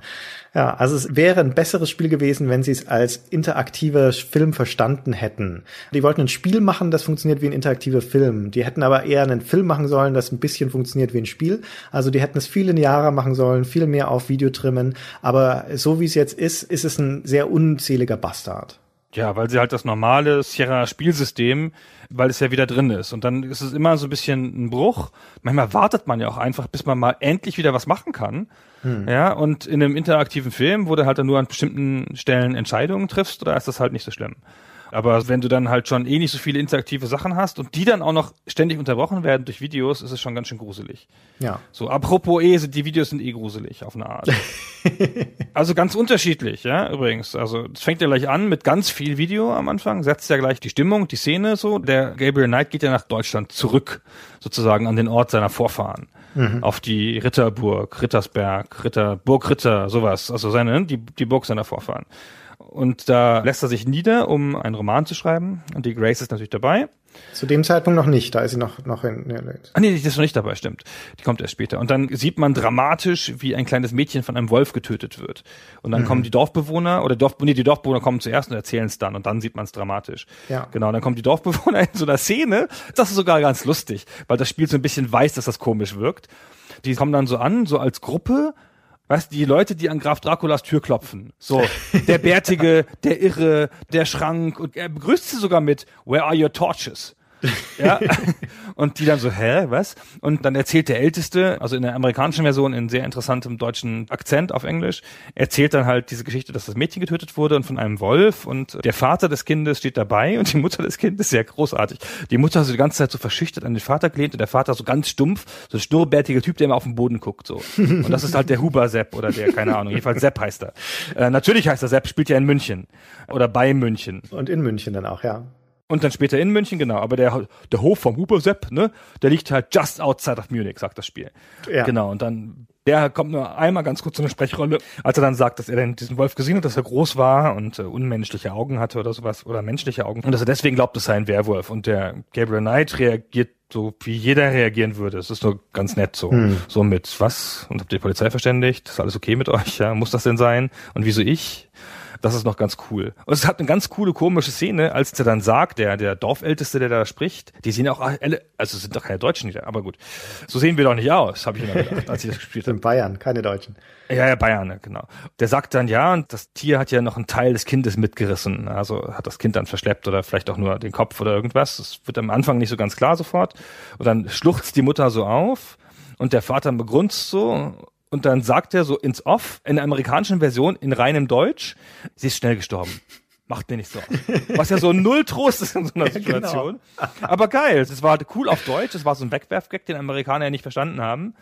Ja, also es wäre ein besseres Spiel gewesen, wenn sie es als interaktiver Film verstanden hätten. Die wollten ein Spiel machen, das funktioniert wie ein interaktiver Film. Die hätten aber eher einen Film machen sollen, das ein bisschen funktioniert wie ein Spiel. Also die hätten es viel linearer machen sollen, viel mehr auf Video trimmen. Aber so wie es jetzt ist, ist es ein sehr unzähliger Bastard. Ja, weil sie halt das normale Sierra-Spielsystem, weil es ja wieder drin ist. Und dann ist es immer so ein bisschen ein Bruch. Manchmal wartet man ja auch einfach, bis man mal endlich wieder was machen kann. Hm. Ja, und in einem interaktiven Film, wo du halt dann nur an bestimmten Stellen Entscheidungen triffst, da ist das halt nicht so schlimm. Aber wenn du dann halt schon eh nicht so viele interaktive Sachen hast und die dann auch noch ständig unterbrochen werden durch Videos, ist es schon ganz schön gruselig. Ja. So, apropos eh, die Videos sind eh gruselig auf eine Art. <laughs> also ganz unterschiedlich, ja, übrigens. Also, es fängt ja gleich an mit ganz viel Video am Anfang, setzt ja gleich die Stimmung, die Szene so. Der Gabriel Knight geht ja nach Deutschland zurück, sozusagen an den Ort seiner Vorfahren. Mhm. Auf die Ritterburg, Rittersberg, Ritter, Burg Ritter, sowas. Also seine, die, die Burg seiner Vorfahren. Und da lässt er sich nieder, um einen Roman zu schreiben. Und die Grace ist natürlich dabei. Zu dem Zeitpunkt noch nicht, da ist sie noch, noch in. Nee, ah, nee, die ist noch nicht dabei, stimmt. Die kommt erst später. Und dann sieht man dramatisch, wie ein kleines Mädchen von einem Wolf getötet wird. Und dann mhm. kommen die Dorfbewohner, oder Dorf, nee, die Dorfbewohner kommen zuerst und erzählen es dann. Und dann sieht man es dramatisch. Ja. Genau, dann kommen die Dorfbewohner <laughs> in so einer Szene. Das ist sogar ganz lustig, weil das Spiel so ein bisschen weiß, dass das komisch wirkt. Die kommen dann so an, so als Gruppe Weißt die Leute, die an Graf Draculas Tür klopfen. So, der Bärtige, <laughs> der Irre, der Schrank und er begrüßt sie sogar mit Where are your torches? Ja. <laughs> Und die dann so, hä, was? Und dann erzählt der Älteste, also in der amerikanischen Version in sehr interessantem deutschen Akzent auf Englisch, erzählt dann halt diese Geschichte, dass das Mädchen getötet wurde und von einem Wolf und der Vater des Kindes steht dabei und die Mutter des Kindes sehr großartig. Die Mutter so die ganze Zeit so verschüchtert an den Vater gelehnt und der Vater so ganz stumpf, so ein schnurrbärtiger Typ, der immer auf den Boden guckt, so. Und das ist halt der Huber Sepp oder der, keine Ahnung, jedenfalls Sepp heißt er. Äh, natürlich heißt er Sepp, spielt ja in München. Oder bei München. Und in München dann auch, ja. Und dann später in München, genau. Aber der, der Hof vom Huber Sepp, ne, der liegt halt just outside of Munich, sagt das Spiel. Ja. Genau. Und dann, der kommt nur einmal ganz kurz in eine Sprechrolle, als er dann sagt, dass er dann diesen Wolf gesehen hat, dass er groß war und äh, unmenschliche Augen hatte oder sowas, oder menschliche Augen. Und dass er deswegen glaubt, es sei ein Werwolf. Und der Gabriel Knight reagiert so, wie jeder reagieren würde. Es ist nur ganz nett so. Hm. So mit, was? Und habt ihr die Polizei verständigt? Ist alles okay mit euch? Ja, muss das denn sein? Und wieso ich? Das ist noch ganz cool. Und es hat eine ganz coole komische Szene, als er dann sagt, der, der Dorfälteste, der da spricht, die sehen auch alle, also sind doch keine Deutschen wieder, aber gut. So sehen wir doch nicht aus, habe ich immer gedacht, als ich das gespielt habe. In Bayern, keine Deutschen. Ja, ja, Bayern, genau. Der sagt dann, ja, und das Tier hat ja noch einen Teil des Kindes mitgerissen. Also hat das Kind dann verschleppt oder vielleicht auch nur den Kopf oder irgendwas. Das wird am Anfang nicht so ganz klar sofort. Und dann schluchzt die Mutter so auf und der Vater begrunzt so und dann sagt er so ins Off, in der amerikanischen Version in reinem Deutsch, sie ist schnell gestorben. Macht mir nicht so. Was ja so null Trost ist in so einer Situation. genau. Aber geil, es war cool auf Deutsch, es war so ein Wegwerfgag, den Amerikaner ja nicht verstanden haben.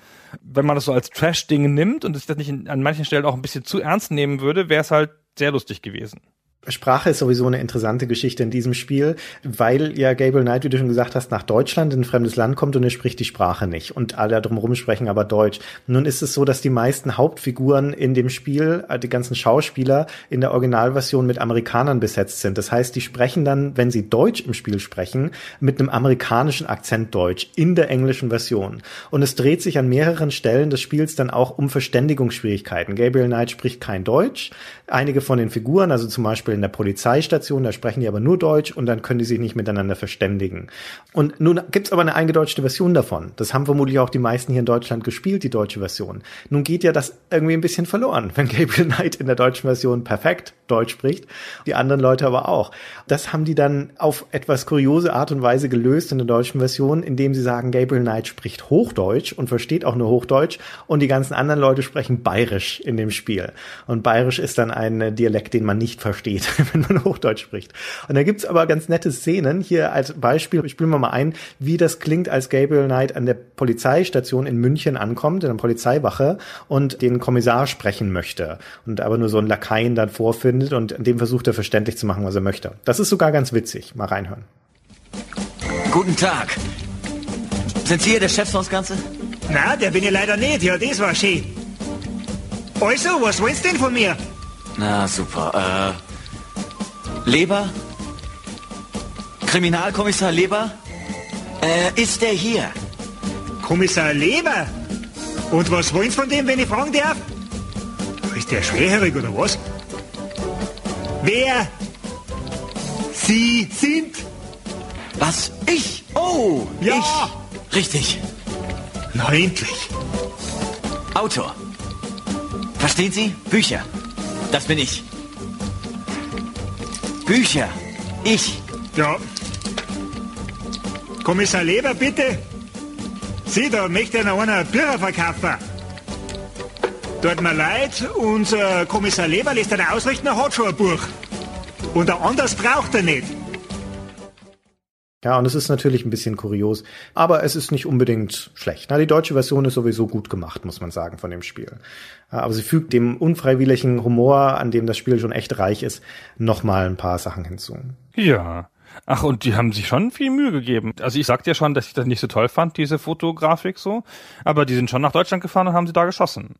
Wenn man das so als Trash-Ding nimmt und es das nicht an manchen Stellen auch ein bisschen zu ernst nehmen würde, wäre es halt sehr lustig gewesen. Sprache ist sowieso eine interessante Geschichte in diesem Spiel, weil ja Gabriel Knight, wie du schon gesagt hast, nach Deutschland in ein fremdes Land kommt und er spricht die Sprache nicht und alle drumherum sprechen aber Deutsch. Nun ist es so, dass die meisten Hauptfiguren in dem Spiel, äh, die ganzen Schauspieler in der Originalversion mit Amerikanern besetzt sind. Das heißt, die sprechen dann, wenn sie Deutsch im Spiel sprechen, mit einem amerikanischen Akzent Deutsch in der englischen Version. Und es dreht sich an mehreren Stellen des Spiels dann auch um Verständigungsschwierigkeiten. Gabriel Knight spricht kein Deutsch. Einige von den Figuren, also zum Beispiel in der Polizeistation, da sprechen die aber nur Deutsch und dann können die sich nicht miteinander verständigen. Und nun gibt's aber eine eingedeutschte Version davon. Das haben vermutlich auch die meisten hier in Deutschland gespielt, die deutsche Version. Nun geht ja das irgendwie ein bisschen verloren, wenn Gabriel Knight in der deutschen Version perfekt Deutsch spricht, die anderen Leute aber auch. Das haben die dann auf etwas kuriose Art und Weise gelöst in der deutschen Version, indem sie sagen, Gabriel Knight spricht Hochdeutsch und versteht auch nur Hochdeutsch und die ganzen anderen Leute sprechen Bayerisch in dem Spiel. Und Bayerisch ist dann ein Dialekt, den man nicht versteht. <laughs> wenn man Hochdeutsch spricht. Und da gibt's aber ganz nette Szenen. Hier als Beispiel spielen wir mal ein, wie das klingt, als Gabriel Knight an der Polizeistation in München ankommt, in einer Polizeiwache und den Kommissar sprechen möchte. Und aber nur so einen Lakaien dann vorfindet und dem versucht er verständlich zu machen, was er möchte. Das ist sogar ganz witzig. Mal reinhören. Guten Tag. Sind Sie hier der Chef von Ganze? Na, der bin ich leider nicht. Ja, das war schön. Also, was willst du denn von mir? Na, super. Äh, Leber? Kriminalkommissar Leber? Äh, ist der hier? Kommissar Leber? Und was wollen Sie von dem, wenn ich fragen darf? Ist der schwerhörig oder was? Wer Sie sind? Was? Ich? Oh, ja. ich. Richtig. Na endlich. Autor. Verstehen Sie? Bücher. Das bin ich. Bücher. Ich. Ja. Kommissar Leber, bitte. Sie, da möchte noch einer Bücher verkaufen. Tut mir leid, unser Kommissar Leber lässt einen ausrichten, er hat schon ein Buch. Und ein anderes braucht er nicht. Ja, und es ist natürlich ein bisschen kurios, aber es ist nicht unbedingt schlecht. Na, die deutsche Version ist sowieso gut gemacht, muss man sagen, von dem Spiel. Aber sie fügt dem unfreiwilligen Humor, an dem das Spiel schon echt reich ist, nochmal ein paar Sachen hinzu. Ja. Ach, und die haben sich schon viel Mühe gegeben. Also ich sagte ja schon, dass ich das nicht so toll fand, diese Fotografik so, aber die sind schon nach Deutschland gefahren und haben sie da geschossen.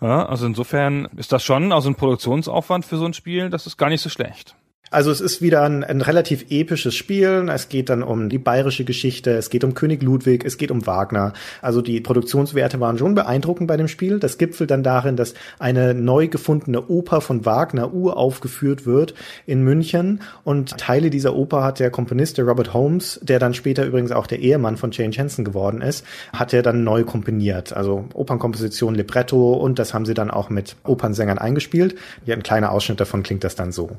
Ja, also insofern ist das schon, also ein Produktionsaufwand für so ein Spiel, das ist gar nicht so schlecht. Also es ist wieder ein, ein, relativ episches Spiel. Es geht dann um die bayerische Geschichte, es geht um König Ludwig, es geht um Wagner. Also die Produktionswerte waren schon beeindruckend bei dem Spiel. Das gipfelt dann darin, dass eine neu gefundene Oper von Wagner uraufgeführt wird in München. Und Teile dieser Oper hat der Komponist, der Robert Holmes, der dann später übrigens auch der Ehemann von Jane Jensen geworden ist, hat er dann neu komponiert. Also Opernkomposition, Libretto und das haben sie dann auch mit Opernsängern eingespielt. Ja, ein kleiner Ausschnitt davon klingt das dann so.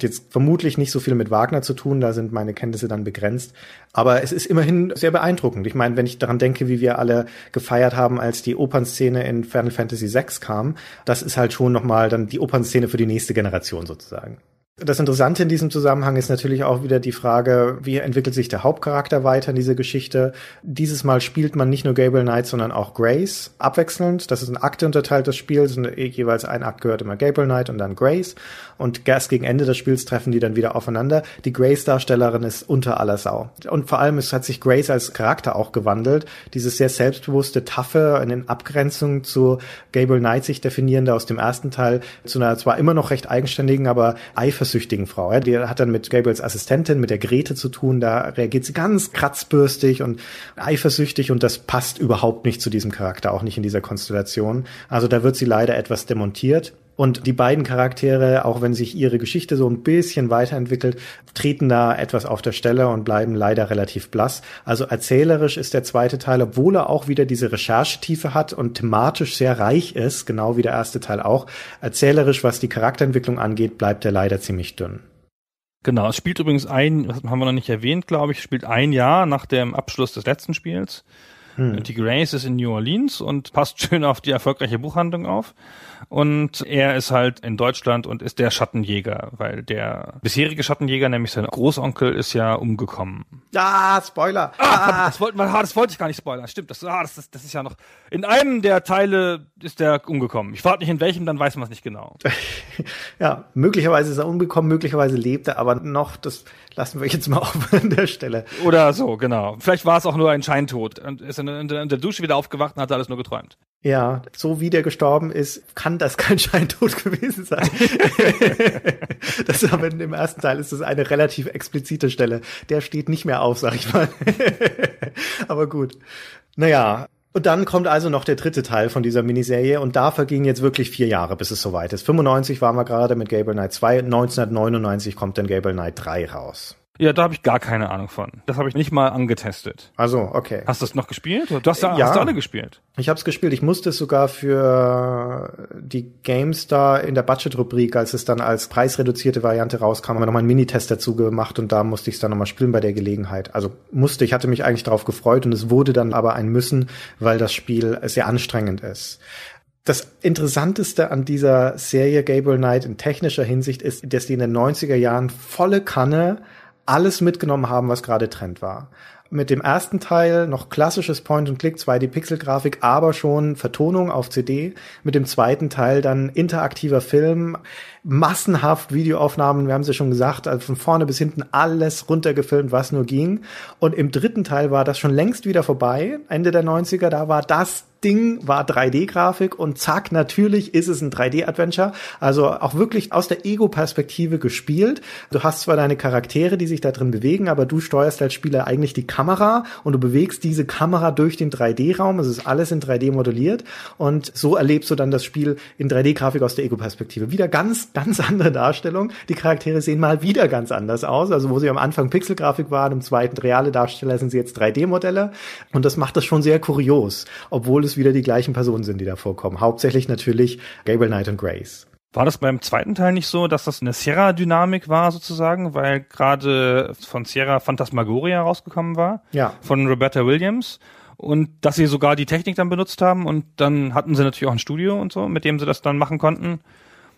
Hat jetzt vermutlich nicht so viel mit Wagner zu tun, da sind meine Kenntnisse dann begrenzt. Aber es ist immerhin sehr beeindruckend. Ich meine, wenn ich daran denke, wie wir alle gefeiert haben, als die Opernszene in Final Fantasy VI kam, das ist halt schon nochmal dann die Opernszene für die nächste Generation sozusagen. Das Interessante in diesem Zusammenhang ist natürlich auch wieder die Frage, wie entwickelt sich der Hauptcharakter weiter in dieser Geschichte. Dieses Mal spielt man nicht nur Gabriel Knight, sondern auch Grace abwechselnd. Das ist ein Akte unterteilt, das Spiel. Sind jeweils ein Akt gehört immer Gabriel Knight und dann Grace. Und erst gegen Ende des Spiels treffen die dann wieder aufeinander. Die Grace-Darstellerin ist unter aller Sau. Und vor allem es hat sich Grace als Charakter auch gewandelt. Dieses sehr selbstbewusste, taffe, in Abgrenzung zu Gabriel Knight sich definierende aus dem ersten Teil, zu einer zwar immer noch recht eigenständigen, aber eifersüchtigen eifersüchtigen Frau. Ja, die hat dann mit Gabriels Assistentin, mit der Grete zu tun. Da reagiert sie ganz kratzbürstig und eifersüchtig und das passt überhaupt nicht zu diesem Charakter, auch nicht in dieser Konstellation. Also da wird sie leider etwas demontiert. Und die beiden Charaktere, auch wenn sich ihre Geschichte so ein bisschen weiterentwickelt, treten da etwas auf der Stelle und bleiben leider relativ blass. Also erzählerisch ist der zweite Teil, obwohl er auch wieder diese Recherchetiefe hat und thematisch sehr reich ist, genau wie der erste Teil auch, erzählerisch, was die Charakterentwicklung angeht, bleibt er leider ziemlich dünn. Genau, es spielt übrigens ein, haben wir noch nicht erwähnt, glaube ich, spielt ein Jahr nach dem Abschluss des letzten Spiels. Hm. Die Grace ist in New Orleans und passt <laughs> schön auf die erfolgreiche Buchhandlung auf. Und er ist halt in Deutschland und ist der Schattenjäger, weil der bisherige Schattenjäger, nämlich sein Großonkel, ist ja umgekommen. Ah, Spoiler. Ah, ah. Das, wollte, ah, das wollte ich gar nicht spoilern. Stimmt, das, ah, das, ist, das ist ja noch. In einem der Teile ist der umgekommen. Ich frage nicht in welchem, dann weiß man es nicht genau. <laughs> ja, möglicherweise ist er umgekommen, möglicherweise lebt er, aber noch, das lassen wir jetzt mal <laughs> auf an der Stelle. Oder so, genau. Vielleicht war es auch nur ein Scheintod und ist in, in, der Dusche wieder aufgewacht und hat alles nur geträumt. Ja, so wie der gestorben ist, kann das kein <laughs> Scheintod gewesen sein. <laughs> das aber in dem ersten Teil ist das eine relativ explizite Stelle. Der steht nicht mehr auf, sag ich mal. <laughs> aber gut. Naja, und dann kommt also noch der dritte Teil von dieser Miniserie und da vergingen jetzt wirklich vier Jahre, bis es soweit ist. 95 waren wir gerade mit Gable Knight 2, 1999 kommt dann Gable Knight 3 raus. Ja, da habe ich gar keine Ahnung von. Das habe ich nicht mal angetestet. Also, okay. Hast du es noch gespielt? Du hast, ja, hast du alle gespielt. Ich habe es gespielt. Ich musste es sogar für die GameStar in der Budget-Rubrik, als es dann als preisreduzierte Variante rauskam, haben wir nochmal einen Minitest dazu gemacht und da musste ich es dann nochmal spielen bei der Gelegenheit. Also musste, ich hatte mich eigentlich darauf gefreut und es wurde dann aber ein Müssen, weil das Spiel sehr anstrengend ist. Das Interessanteste an dieser Serie Gabriel Knight in technischer Hinsicht ist, dass die in den 90er Jahren volle Kanne alles mitgenommen haben, was gerade Trend war. Mit dem ersten Teil noch klassisches Point-and-Click, 2D-Pixel-Grafik, aber schon Vertonung auf CD. Mit dem zweiten Teil dann interaktiver Film, massenhaft Videoaufnahmen, wir haben es ja schon gesagt, also von vorne bis hinten alles runtergefilmt, was nur ging. Und im dritten Teil war das schon längst wieder vorbei, Ende der 90er, da war das Ding war 3D-Grafik und zack, natürlich ist es ein 3D-Adventure. Also auch wirklich aus der Ego-Perspektive gespielt. Du hast zwar deine Charaktere, die sich da drin bewegen, aber du steuerst als Spieler eigentlich die Kamera und du bewegst diese Kamera durch den 3D-Raum. Es ist alles in 3D modelliert und so erlebst du dann das Spiel in 3D-Grafik aus der Ego-Perspektive. Wieder ganz, ganz andere Darstellung. Die Charaktere sehen mal wieder ganz anders aus. Also wo sie am Anfang Pixel-Grafik waren, im zweiten reale Darsteller sind sie jetzt 3D-Modelle und das macht das schon sehr kurios, obwohl es es wieder die gleichen Personen sind, die da vorkommen. Hauptsächlich natürlich Gabriel Knight und Grace. War das beim zweiten Teil nicht so, dass das eine Sierra-Dynamik war sozusagen, weil gerade von Sierra Phantasmagoria rausgekommen war? Ja. Von Roberta Williams. Und dass sie sogar die Technik dann benutzt haben und dann hatten sie natürlich auch ein Studio und so, mit dem sie das dann machen konnten.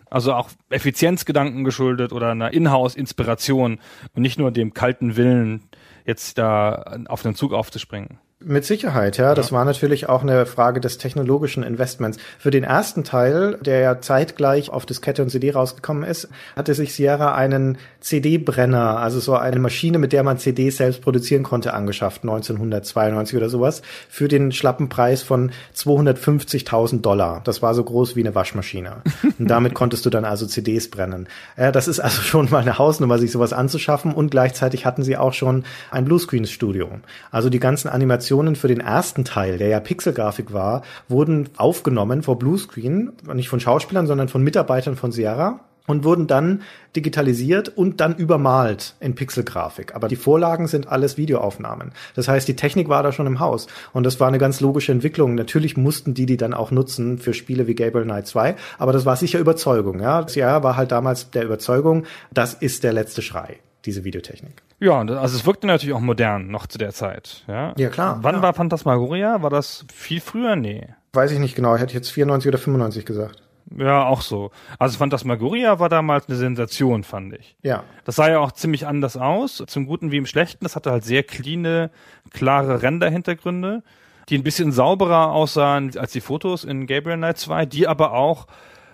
Also auch Effizienzgedanken geschuldet oder einer Inhouse-Inspiration und nicht nur dem kalten Willen, jetzt da auf den Zug aufzuspringen. Mit Sicherheit, ja. Das war natürlich auch eine Frage des technologischen Investments. Für den ersten Teil, der ja zeitgleich auf Diskette und CD rausgekommen ist, hatte sich Sierra einen CD-Brenner, also so eine Maschine, mit der man CDs selbst produzieren konnte, angeschafft, 1992 oder sowas, für den schlappen Preis von 250.000 Dollar. Das war so groß wie eine Waschmaschine. Und damit konntest du dann also CDs brennen. Ja, das ist also schon mal eine Hausnummer, sich sowas anzuschaffen. Und gleichzeitig hatten sie auch schon ein Bluescreen-Studio. Also die ganzen Animationen Animationen für den ersten Teil, der ja Pixelgrafik war, wurden aufgenommen vor Bluescreen, nicht von Schauspielern, sondern von Mitarbeitern von Sierra und wurden dann digitalisiert und dann übermalt in Pixelgrafik. Aber die Vorlagen sind alles Videoaufnahmen. Das heißt, die Technik war da schon im Haus und das war eine ganz logische Entwicklung. Natürlich mussten die die dann auch nutzen für Spiele wie Gabriel Knight 2, aber das war sicher Überzeugung. Ja, Sierra war halt damals der Überzeugung, das ist der letzte Schrei diese Videotechnik. Ja, also es wirkte natürlich auch modern noch zu der Zeit. Ja, ja klar. Wann ja. war Phantasmagoria? War das viel früher? Nee. Weiß ich nicht genau. Ich hätte jetzt 94 oder 95 gesagt. Ja, auch so. Also Phantasmagoria war damals eine Sensation, fand ich. Ja. Das sah ja auch ziemlich anders aus, zum Guten wie im Schlechten. Das hatte halt sehr cleane, klare Render-Hintergründe, die ein bisschen sauberer aussahen als die Fotos in Gabriel Knight 2, die aber auch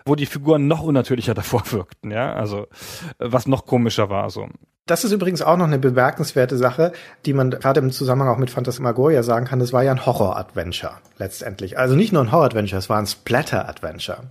wo die Figuren noch unnatürlicher davor wirkten, ja, also was noch komischer war so. Das ist übrigens auch noch eine bemerkenswerte Sache, die man gerade im Zusammenhang auch mit Phantasmagoria sagen kann. Das war ja ein Horror-Adventure letztendlich. Also nicht nur ein Horror-Adventure, es war ein Splatter-Adventure.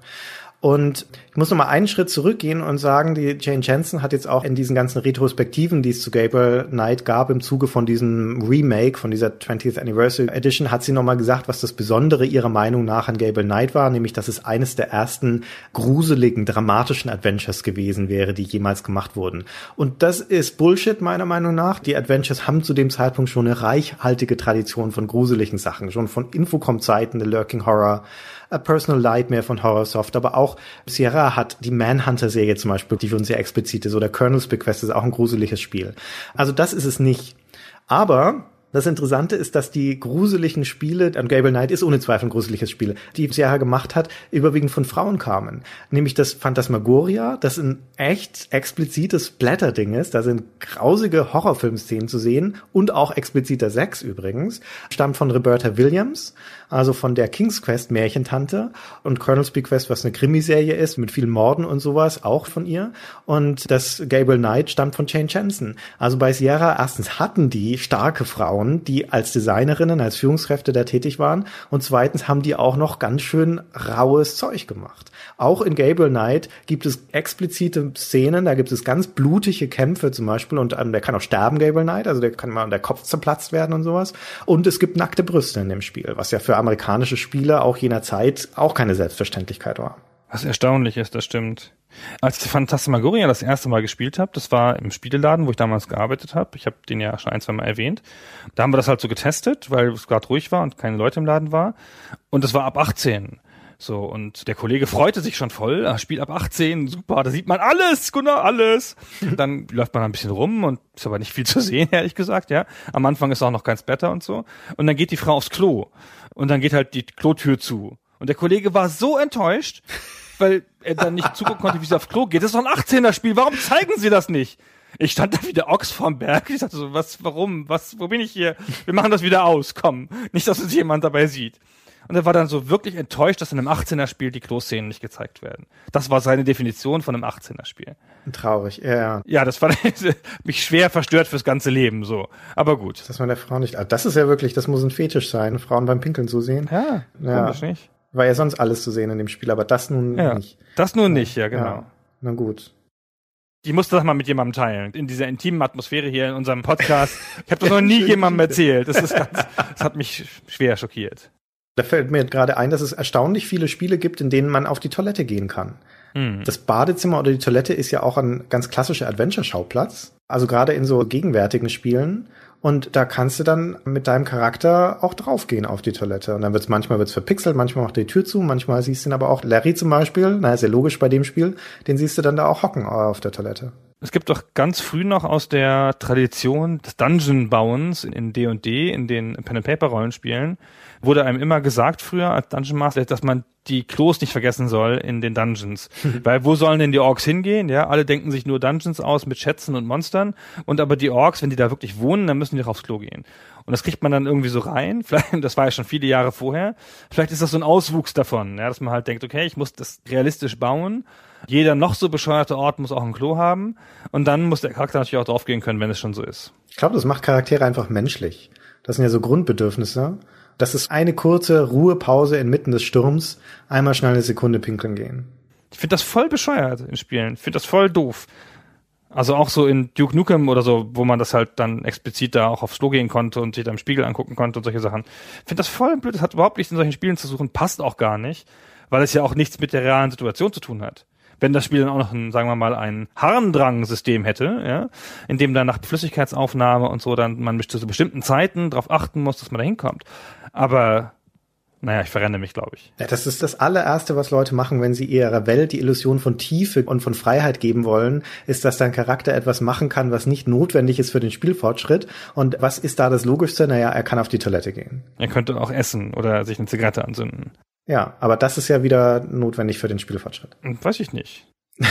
Und ich muss noch mal einen Schritt zurückgehen und sagen, die Jane Jensen hat jetzt auch in diesen ganzen Retrospektiven, die es zu Gabriel Knight gab, im Zuge von diesem Remake, von dieser 20th Anniversary Edition, hat sie noch mal gesagt, was das Besondere ihrer Meinung nach an Gabriel Knight war, nämlich, dass es eines der ersten gruseligen, dramatischen Adventures gewesen wäre, die jemals gemacht wurden. Und das ist Bullshit, meiner Meinung nach. Die Adventures haben zu dem Zeitpunkt schon eine reichhaltige Tradition von gruseligen Sachen, schon von Infocom-Zeiten, The Lurking Horror, A Personal Nightmare von Horrorsoft, aber auch Sierra hat die Manhunter-Serie zum Beispiel, die schon sehr explizit ist, oder Colonel's Bequest ist auch ein gruseliges Spiel. Also das ist es nicht. Aber das Interessante ist, dass die gruseligen Spiele, und Gable Knight ist ohne Zweifel ein gruseliges Spiel, die Sierra gemacht hat, überwiegend von Frauen kamen. Nämlich das Phantasmagoria, das ein echt explizites Blätterding ist, da sind grausige Horrorfilmszenen zu sehen und auch expliziter Sex übrigens, stammt von Roberta Williams, also von der King's Quest Märchentante und Colonel's Bequest, was eine Krimiserie ist mit vielen Morden und sowas, auch von ihr. Und das Gable Knight stammt von Jane Jensen. Also bei Sierra erstens hatten die starke Frauen, die als Designerinnen, als Führungskräfte da tätig waren. Und zweitens haben die auch noch ganz schön raues Zeug gemacht. Auch in Gable Knight gibt es explizite Szenen, da gibt es ganz blutige Kämpfe zum Beispiel und ähm, der kann auch sterben, Gable Knight, also der kann mal der Kopf zerplatzt werden und sowas. Und es gibt nackte Brüste in dem Spiel, was ja für amerikanische Spieler auch jener Zeit auch keine Selbstverständlichkeit war. Was erstaunlich ist, das stimmt. Als ich Phantasmagoria das erste Mal gespielt habe, das war im Spieleladen, wo ich damals gearbeitet habe. Ich habe den ja schon ein, zwei Mal erwähnt. Da haben wir das halt so getestet, weil es gerade ruhig war und keine Leute im Laden war. Und es war ab 18. So, und der Kollege freute sich schon voll, er spielt ab 18, super, da sieht man alles, Gunnar, alles. <laughs> Dann läuft man ein bisschen rum und ist aber nicht viel zu sehen, <laughs> ehrlich gesagt, ja. Am Anfang ist auch noch kein Splatter und so. Und dann geht die Frau aufs Klo. Und dann geht halt die Klotür zu. Und der Kollege war so enttäuscht, weil er dann nicht zugucken konnte, wie sie aufs Klo geht. Das ist doch ein 18er-Spiel, warum zeigen sie das nicht? Ich stand da wie der Ochs vorm Berg. Ich dachte so, was, warum, was, wo bin ich hier? Wir machen das wieder aus, komm. Nicht, dass uns jemand dabei sieht. Und er war dann so wirklich enttäuscht, dass in einem 18er-Spiel die Klo-Szenen nicht gezeigt werden. Das war seine Definition von einem 18er-Spiel. Traurig, ja. Ja, das war <laughs> mich schwer verstört fürs ganze Leben, so. Aber gut. Dass man der Frau nicht, also das ist ja wirklich, das muss ein Fetisch sein, Frauen beim Pinkeln zu sehen. Ja, ja. komisch nicht. War ja sonst alles zu sehen in dem Spiel, aber das nun ja, nicht. Das nun nicht, ja, genau. Ja, na gut. Ich musste das mal mit jemandem teilen. In dieser intimen Atmosphäre hier in unserem Podcast. Ich habe das noch nie <laughs> jemandem erzählt. Das ist ganz, das hat mich schwer schockiert. Da fällt mir gerade ein, dass es erstaunlich viele Spiele gibt, in denen man auf die Toilette gehen kann. Mhm. Das Badezimmer oder die Toilette ist ja auch ein ganz klassischer Adventure-Schauplatz. Also gerade in so gegenwärtigen Spielen. Und da kannst du dann mit deinem Charakter auch draufgehen auf die Toilette. Und dann wird's manchmal wird's verpixelt, manchmal macht die Tür zu, manchmal siehst du ihn aber auch Larry zum Beispiel, na ist ja logisch bei dem Spiel, den siehst du dann da auch hocken auf der Toilette. Es gibt doch ganz früh noch aus der Tradition des Dungeon-Bauens in D&D, in den Pen-and-Paper-Rollenspielen, wurde einem immer gesagt früher als Dungeon Master, dass man die Klos nicht vergessen soll in den Dungeons. <laughs> Weil wo sollen denn die Orks hingehen? Ja, alle denken sich nur Dungeons aus mit Schätzen und Monstern. Und aber die Orks, wenn die da wirklich wohnen, dann müssen die doch aufs Klo gehen. Und das kriegt man dann irgendwie so rein. <laughs> Vielleicht, das war ja schon viele Jahre vorher. Vielleicht ist das so ein Auswuchs davon, ja, dass man halt denkt, okay, ich muss das realistisch bauen. Jeder noch so bescheuerte Ort muss auch ein Klo haben. Und dann muss der Charakter natürlich auch draufgehen können, wenn es schon so ist. Ich glaube, das macht Charaktere einfach menschlich. Das sind ja so Grundbedürfnisse. Das ist eine kurze Ruhepause inmitten des Sturms, einmal schnell eine Sekunde pinkeln gehen. Ich finde das voll bescheuert in Spielen. Ich finde das voll doof. Also auch so in Duke Nukem oder so, wo man das halt dann explizit da auch aufs Klo gehen konnte und sich da im Spiegel angucken konnte und solche Sachen. Ich finde das voll blöd. Das hat überhaupt nichts in solchen Spielen zu suchen. Passt auch gar nicht, weil es ja auch nichts mit der realen Situation zu tun hat wenn das Spiel dann auch noch ein, sagen wir mal, ein Harndrang-System hätte, ja, in dem dann nach Flüssigkeitsaufnahme und so dann man zu bestimmten Zeiten darauf achten muss, dass man da hinkommt. Aber naja, ich verrenne mich, glaube ich. Ja, das ist das allererste, was Leute machen, wenn sie ihrer Welt die Illusion von Tiefe und von Freiheit geben wollen, ist, dass dein Charakter etwas machen kann, was nicht notwendig ist für den Spielfortschritt. Und was ist da das Logischste? Naja, er kann auf die Toilette gehen. Er könnte auch essen oder sich eine Zigarette anzünden. Ja, aber das ist ja wieder notwendig für den Spielfortschritt. Weiß ich nicht. <laughs>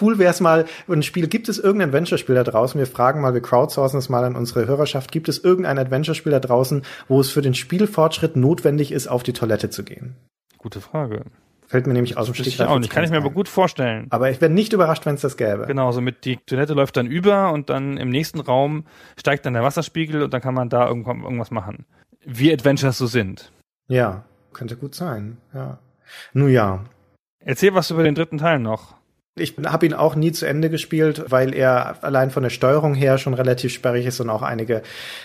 cool wäre es mal, ein Spiel, gibt es irgendein Adventure-Spiel da draußen? Wir fragen mal, wir crowdsourcen es mal an unsere Hörerschaft. Gibt es irgendein Adventure-Spiel da draußen, wo es für den Spielfortschritt notwendig ist, auf die Toilette zu gehen? Gute Frage. Fällt mir nämlich aus dem Stich. auch nicht. Kann ich mir aber gut vorstellen. Aber ich wäre nicht überrascht, wenn es das gäbe. Genau, so mit die Toilette läuft dann über und dann im nächsten Raum steigt dann der Wasserspiegel und dann kann man da irgendwas machen. Wie Adventures so sind. Ja, könnte gut sein, ja. Nun ja, Erzähl was über den dritten Teil noch. Ich habe ihn auch nie zu Ende gespielt, weil er allein von der Steuerung her schon relativ sperrig ist und auch einige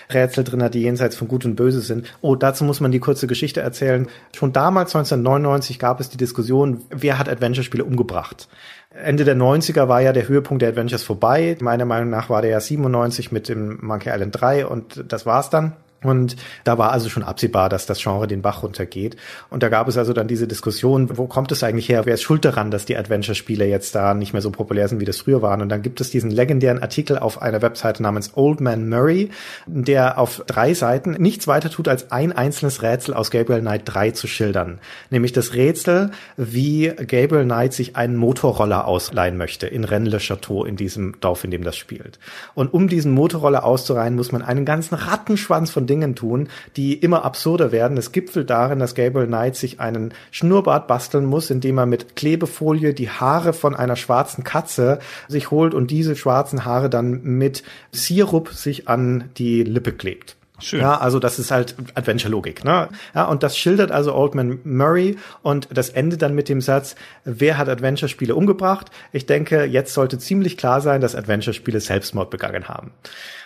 Rätsel drin hat, die jenseits von Gut und Böse sind. Oh, dazu muss man die kurze Geschichte erzählen. Schon damals, 1999, gab es die Diskussion, wer hat Adventure-Spiele umgebracht? Ende der 90er war ja der Höhepunkt der Adventures vorbei. Meiner Meinung nach war der ja 97 mit dem Monkey Island 3 und das war's dann. Und da war also schon absehbar, dass das Genre den Bach runtergeht. Und da gab es also dann diese Diskussion, wo kommt es eigentlich her? Wer ist schuld daran, dass die Adventure-Spiele jetzt da nicht mehr so populär sind, wie das früher waren? Und dann gibt es diesen legendären Artikel auf einer Webseite namens Old Man Murray, der auf drei Seiten nichts weiter tut, als ein einzelnes Rätsel aus Gabriel Knight 3 zu schildern. Nämlich das Rätsel, wie Gabriel Knight sich einen Motorroller ausleihen möchte in Rennes-le-Château, in diesem Dorf, in dem das spielt. Und um diesen Motorroller auszureihen, muss man einen ganzen Rattenschwanz von Dingen tun, die immer absurder werden. Es gipfelt darin, dass Gabriel Knight sich einen Schnurrbart basteln muss, indem er mit Klebefolie die Haare von einer schwarzen Katze sich holt und diese schwarzen Haare dann mit Sirup sich an die Lippe klebt. Schön. Ja, also das ist halt Adventure-Logik. Ne? Ja, und das schildert also Oldman Murray und das endet dann mit dem Satz, wer hat Adventure-Spiele umgebracht? Ich denke, jetzt sollte ziemlich klar sein, dass Adventure-Spiele Selbstmord begangen haben.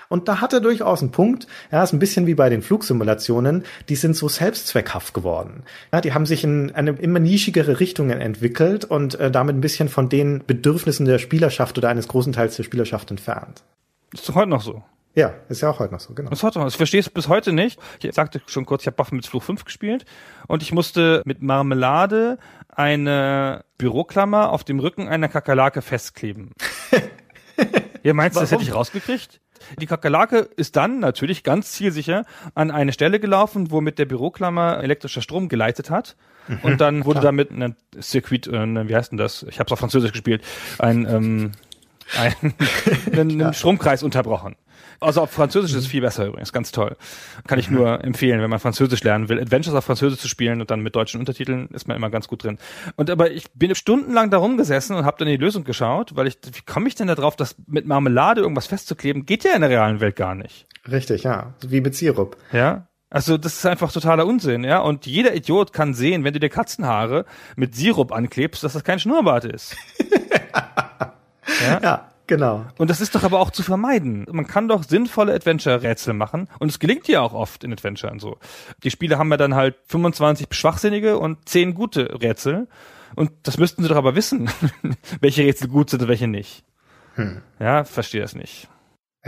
Und da hat er durchaus einen Punkt. Ja, ist ein bisschen wie bei den Flugsimulationen. Die sind so selbstzweckhaft geworden. Ja, die haben sich in eine immer nischigere Richtungen entwickelt und äh, damit ein bisschen von den Bedürfnissen der Spielerschaft oder eines großen Teils der Spielerschaft entfernt. Ist doch heute noch so. Ja, ist ja auch heute noch so, genau. Ist heute noch. Ich verstehe es bis heute nicht. Ich sagte schon kurz, ich habe Waffen mit Fluch 5 gespielt und ich musste mit Marmelade eine Büroklammer auf dem Rücken einer Kakerlake festkleben. <laughs> Ihr meinst, das hätte ich rausgekriegt? Die Kakerlake ist dann natürlich ganz zielsicher an eine Stelle gelaufen, wo mit der Büroklammer elektrischer Strom geleitet hat. Mhm, und dann wurde klar. damit ein Circuit, äh, wie heißt denn das? Ich habe es auf Französisch gespielt. Ein, ähm, ein, <laughs> ein, ein Stromkreis unterbrochen. Also auf Französisch ist es viel besser übrigens, ganz toll. Kann ich nur empfehlen, wenn man Französisch lernen will. Adventures auf Französisch zu spielen und dann mit deutschen Untertiteln ist man immer ganz gut drin. Und aber ich bin stundenlang da rumgesessen und habe dann die Lösung geschaut, weil ich, wie komme ich denn da drauf, dass mit Marmelade irgendwas festzukleben, geht ja in der realen Welt gar nicht. Richtig, ja. Wie mit Sirup. Ja. Also das ist einfach totaler Unsinn, ja. Und jeder Idiot kann sehen, wenn du dir Katzenhaare mit Sirup anklebst, dass das kein Schnurrbart ist. <laughs> ja? ja. Genau. Und das ist doch aber auch zu vermeiden. Man kann doch sinnvolle Adventure-Rätsel machen und es gelingt ja auch oft in Adventure so. Die Spiele haben ja dann halt 25 schwachsinnige und 10 gute Rätsel und das müssten sie doch aber wissen, <laughs> welche Rätsel gut sind und welche nicht. Hm. Ja, verstehe das nicht.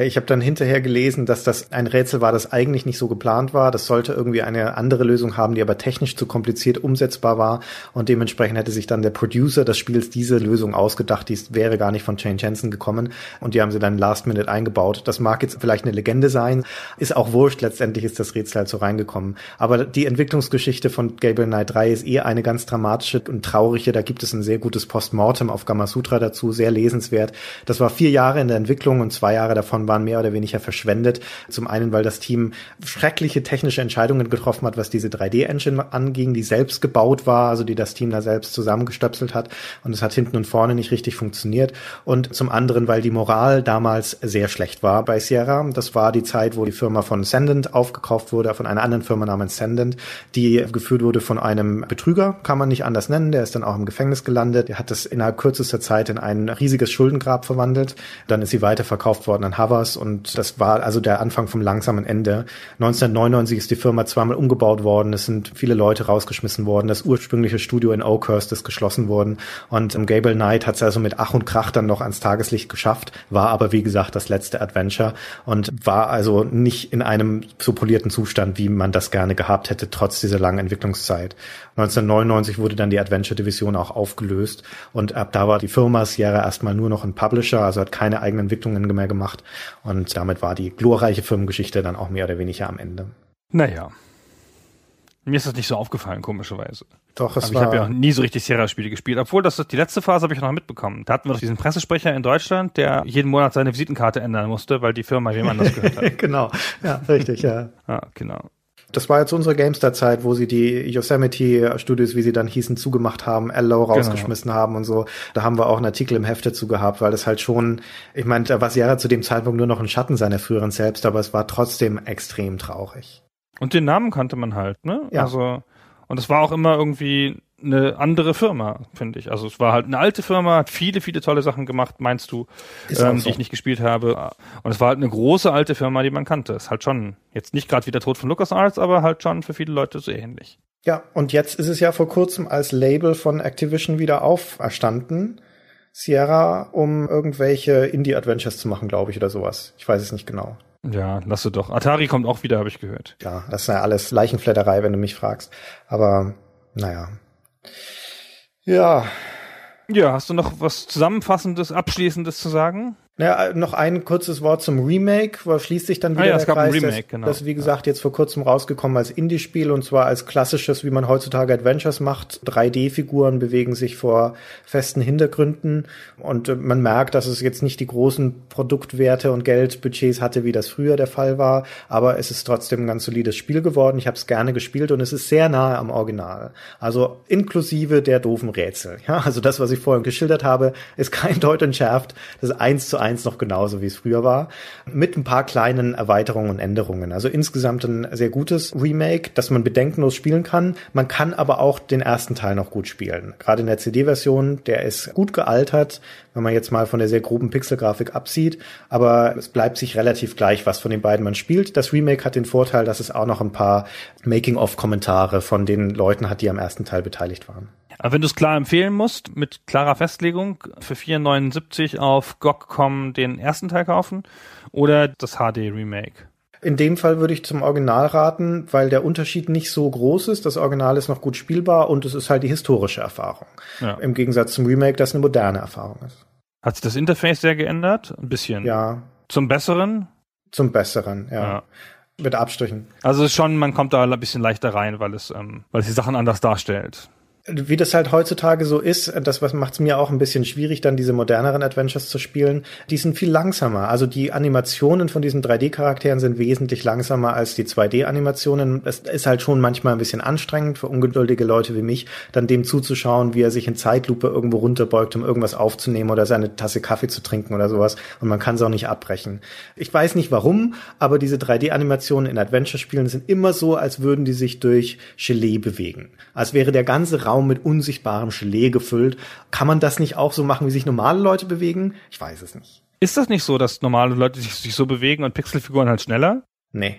Ich habe dann hinterher gelesen, dass das ein Rätsel war, das eigentlich nicht so geplant war. Das sollte irgendwie eine andere Lösung haben, die aber technisch zu kompliziert umsetzbar war. Und dementsprechend hätte sich dann der Producer des Spiels diese Lösung ausgedacht. Die wäre gar nicht von Jane Jensen gekommen. Und die haben sie dann last minute eingebaut. Das mag jetzt vielleicht eine Legende sein. Ist auch wurscht. Letztendlich ist das Rätsel halt so reingekommen. Aber die Entwicklungsgeschichte von Gabriel Knight 3 ist eher eine ganz dramatische und traurige. Da gibt es ein sehr gutes Postmortem auf Gamasutra dazu. Sehr lesenswert. Das war vier Jahre in der Entwicklung und zwei Jahre davon waren mehr oder weniger verschwendet. Zum einen, weil das Team schreckliche technische Entscheidungen getroffen hat, was diese 3D-Engine anging, die selbst gebaut war, also die das Team da selbst zusammengestöpselt hat. Und es hat hinten und vorne nicht richtig funktioniert. Und zum anderen, weil die Moral damals sehr schlecht war bei Sierra. Das war die Zeit, wo die Firma von Sendent aufgekauft wurde, von einer anderen Firma namens Sendent, die geführt wurde von einem Betrüger, kann man nicht anders nennen. Der ist dann auch im Gefängnis gelandet. Der hat das innerhalb kürzester Zeit in ein riesiges Schuldengrab verwandelt. Dann ist sie weiterverkauft worden an Havas Motors und das war also der Anfang vom langsamen Ende. 1999 ist die Firma zweimal umgebaut worden, es sind viele Leute rausgeschmissen worden, das ursprüngliche Studio in Oakhurst ist geschlossen worden und um, Gable Knight hat es also mit Ach und Krach dann noch ans Tageslicht geschafft, war aber wie gesagt das letzte Adventure und war also nicht in einem so polierten Zustand, wie man das gerne gehabt hätte, trotz dieser langen Entwicklungszeit. 1999 wurde dann die Adventure Division auch aufgelöst und ab da war die Firma Sierra erstmal nur noch ein Publisher, also hat keine eigenen Entwicklungen mehr gemacht und damit war die glorreiche Firmengeschichte dann auch mehr oder weniger am Ende. Naja. Mir ist das nicht so aufgefallen, komischerweise. Doch, es Aber war. Ich habe ja nie so richtig Sierra-Spiele gespielt. Obwohl, das die letzte Phase habe ich noch mitbekommen. Da hatten wir doch diesen Pressesprecher in Deutschland, der jeden Monat seine Visitenkarte ändern musste, weil die Firma wem anders gehört hat. <laughs> genau. Ja, richtig, ja. ja, genau. Das war jetzt unsere GameStar-Zeit, wo sie die Yosemite Studios, wie sie dann hießen, zugemacht haben, Allo genau. rausgeschmissen genau. haben und so. Da haben wir auch einen Artikel im Heft dazu gehabt, weil das halt schon, ich meine, da war Sierra zu dem Zeitpunkt nur noch ein Schatten seiner früheren selbst, aber es war trotzdem extrem traurig. Und den Namen kannte man halt, ne? Ja. Also, und es war auch immer irgendwie eine andere Firma, finde ich. Also es war halt eine alte Firma, hat viele, viele tolle Sachen gemacht, meinst du, ähm, so. die ich nicht gespielt habe. Und es war halt eine große alte Firma, die man kannte. Ist halt schon jetzt nicht gerade wie der Tod von LucasArts, aber halt schon für viele Leute so ähnlich. Ja, und jetzt ist es ja vor kurzem als Label von Activision wieder auferstanden. Sierra, um irgendwelche Indie-Adventures zu machen, glaube ich, oder sowas. Ich weiß es nicht genau. Ja, lass du doch. Atari kommt auch wieder, habe ich gehört. Ja, das ist ja alles Leichenflatterei, wenn du mich fragst. Aber naja. Ja. Ja, hast du noch was Zusammenfassendes, Abschließendes zu sagen? Ja, noch ein kurzes Wort zum Remake, wo schließt sich dann wieder ah, ja, der es gab Kreis. Ein Remake, das, genau. das, wie gesagt, jetzt vor kurzem rausgekommen als Indie-Spiel und zwar als klassisches, wie man heutzutage Adventures macht. 3D-Figuren bewegen sich vor festen Hintergründen und äh, man merkt, dass es jetzt nicht die großen Produktwerte und Geldbudgets hatte, wie das früher der Fall war, aber es ist trotzdem ein ganz solides Spiel geworden. Ich habe es gerne gespielt und es ist sehr nahe am Original. Also inklusive der doofen Rätsel. Ja, also das, was ich vorhin geschildert habe, ist kein Deut entschärft. Das ist eins zu eins 1 noch genauso, wie es früher war, mit ein paar kleinen Erweiterungen und Änderungen. Also insgesamt ein sehr gutes Remake, das man bedenkenlos spielen kann. Man kann aber auch den ersten Teil noch gut spielen. Gerade in der CD-Version, der ist gut gealtert, wenn man jetzt mal von der sehr groben Pixelgrafik absieht, aber es bleibt sich relativ gleich, was von den beiden man spielt. Das Remake hat den Vorteil, dass es auch noch ein paar Making-of-Kommentare von den Leuten hat, die am ersten Teil beteiligt waren. Aber wenn du es klar empfehlen musst, mit klarer Festlegung, für 4,79 auf GOG.com den ersten Teil kaufen oder das HD Remake? In dem Fall würde ich zum Original raten, weil der Unterschied nicht so groß ist. Das Original ist noch gut spielbar und es ist halt die historische Erfahrung. Ja. Im Gegensatz zum Remake, das eine moderne Erfahrung ist. Hat sich das Interface sehr geändert? Ein bisschen. Ja. Zum Besseren? Zum Besseren, ja. ja. Mit Abstrichen. Also schon, man kommt da ein bisschen leichter rein, weil es, ähm, weil es die Sachen anders darstellt wie das halt heutzutage so ist, das macht es mir auch ein bisschen schwierig, dann diese moderneren Adventures zu spielen. Die sind viel langsamer. Also die Animationen von diesen 3D-Charakteren sind wesentlich langsamer als die 2D-Animationen. Es ist halt schon manchmal ein bisschen anstrengend für ungeduldige Leute wie mich, dann dem zuzuschauen, wie er sich in Zeitlupe irgendwo runterbeugt, um irgendwas aufzunehmen oder seine Tasse Kaffee zu trinken oder sowas. Und man kann es auch nicht abbrechen. Ich weiß nicht warum, aber diese 3D-Animationen in Adventure-Spielen sind immer so, als würden die sich durch Gelee bewegen. Als wäre der ganze Raum Raum mit unsichtbarem Gelee gefüllt. Kann man das nicht auch so machen, wie sich normale Leute bewegen? Ich weiß es nicht. Ist das nicht so, dass normale Leute sich, so bewegen und Pixelfiguren halt schneller? Nee.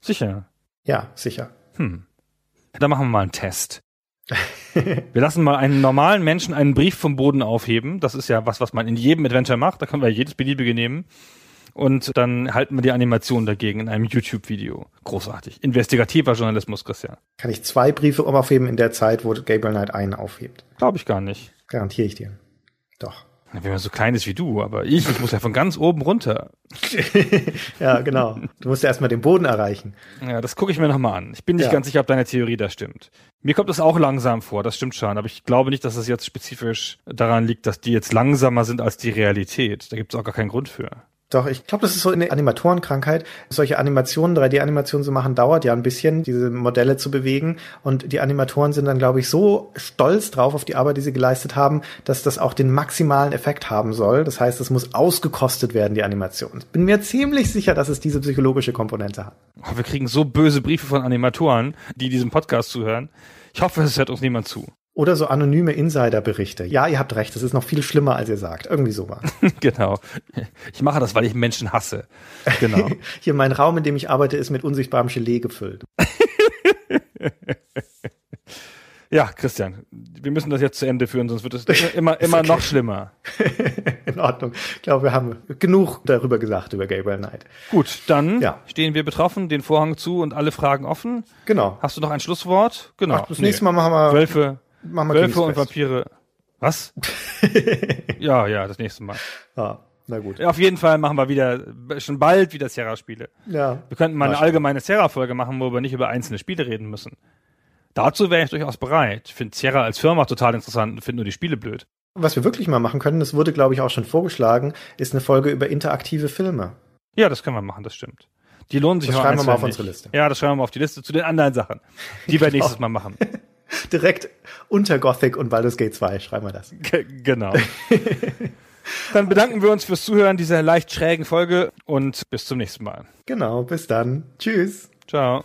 Sicher? Ja, sicher. Hm. Dann machen wir mal einen Test. <laughs> wir lassen mal einen normalen Menschen einen Brief vom Boden aufheben. Das ist ja was, was man in jedem Adventure macht. Da können wir jedes beliebige nehmen und dann halten wir die Animation dagegen in einem YouTube-Video. Großartig. Investigativer Journalismus, Christian. Kann ich zwei Briefe aufheben in der Zeit, wo Gabriel Knight einen aufhebt? Glaube ich gar nicht. Garantiere ich dir. Doch. Wenn man so klein ist wie du, aber ich, ich muss ja von ganz oben runter. <laughs> ja, genau. Du musst ja erstmal den Boden erreichen. Ja, das gucke ich mir nochmal an. Ich bin nicht ja. ganz sicher, ob deine Theorie da stimmt. Mir kommt es auch langsam vor, das stimmt schon, aber ich glaube nicht, dass es jetzt spezifisch daran liegt, dass die jetzt langsamer sind als die Realität. Da gibt es auch gar keinen Grund für. Doch, ich glaube, das ist so eine Animatorenkrankheit. Solche Animationen, 3D-Animationen zu machen, dauert ja ein bisschen, diese Modelle zu bewegen. Und die Animatoren sind dann, glaube ich, so stolz drauf auf die Arbeit, die sie geleistet haben, dass das auch den maximalen Effekt haben soll. Das heißt, es muss ausgekostet werden, die Animation. Ich bin mir ziemlich sicher, dass es diese psychologische Komponente hat. Oh, wir kriegen so böse Briefe von Animatoren, die diesem Podcast zuhören. Ich hoffe, es hört uns niemand zu. Oder so anonyme Insiderberichte. Ja, ihr habt recht, das ist noch viel schlimmer, als ihr sagt. Irgendwie sowas. <laughs> genau. Ich mache das, weil ich Menschen hasse. Genau. <laughs> Hier mein Raum, in dem ich arbeite, ist mit unsichtbarem Gelee gefüllt. <laughs> ja, Christian, wir müssen das jetzt zu Ende führen, sonst wird es immer, immer okay. noch schlimmer. in Ordnung. Ich glaube, wir haben genug darüber gesagt, über Gabriel Knight. Gut, dann ja. stehen wir betroffen, den Vorhang zu und alle Fragen offen. Genau. Hast du noch ein Schlusswort? Genau. Ach, das nee. nächste Mal machen wir. Wölfe. Machen wir Wölfe und Vampire. Was? <laughs> ja, ja, das nächste Mal. Ah, na gut. Auf jeden Fall machen wir wieder, schon bald wieder Sierra-Spiele. Ja. Wir könnten mal eine allgemeine Sierra-Folge machen, wo wir nicht über einzelne Spiele reden müssen. Dazu wäre ich durchaus bereit. Ich finde Sierra als Firma total interessant und finde nur die Spiele blöd. Was wir wirklich mal machen können, das wurde, glaube ich, auch schon vorgeschlagen, ist eine Folge über interaktive Filme. Ja, das können wir machen, das stimmt. Die lohnen sich das schreiben wir mal auf unsere Liste. Ja, das schreiben wir mal auf die Liste zu den anderen Sachen, die wir <laughs> nächstes Mal machen. <laughs> Direkt unter Gothic und Baldur's Gate 2 schreiben wir das. G genau. <laughs> dann bedanken wir uns fürs Zuhören dieser leicht schrägen Folge und bis zum nächsten Mal. Genau, bis dann. Tschüss. Ciao.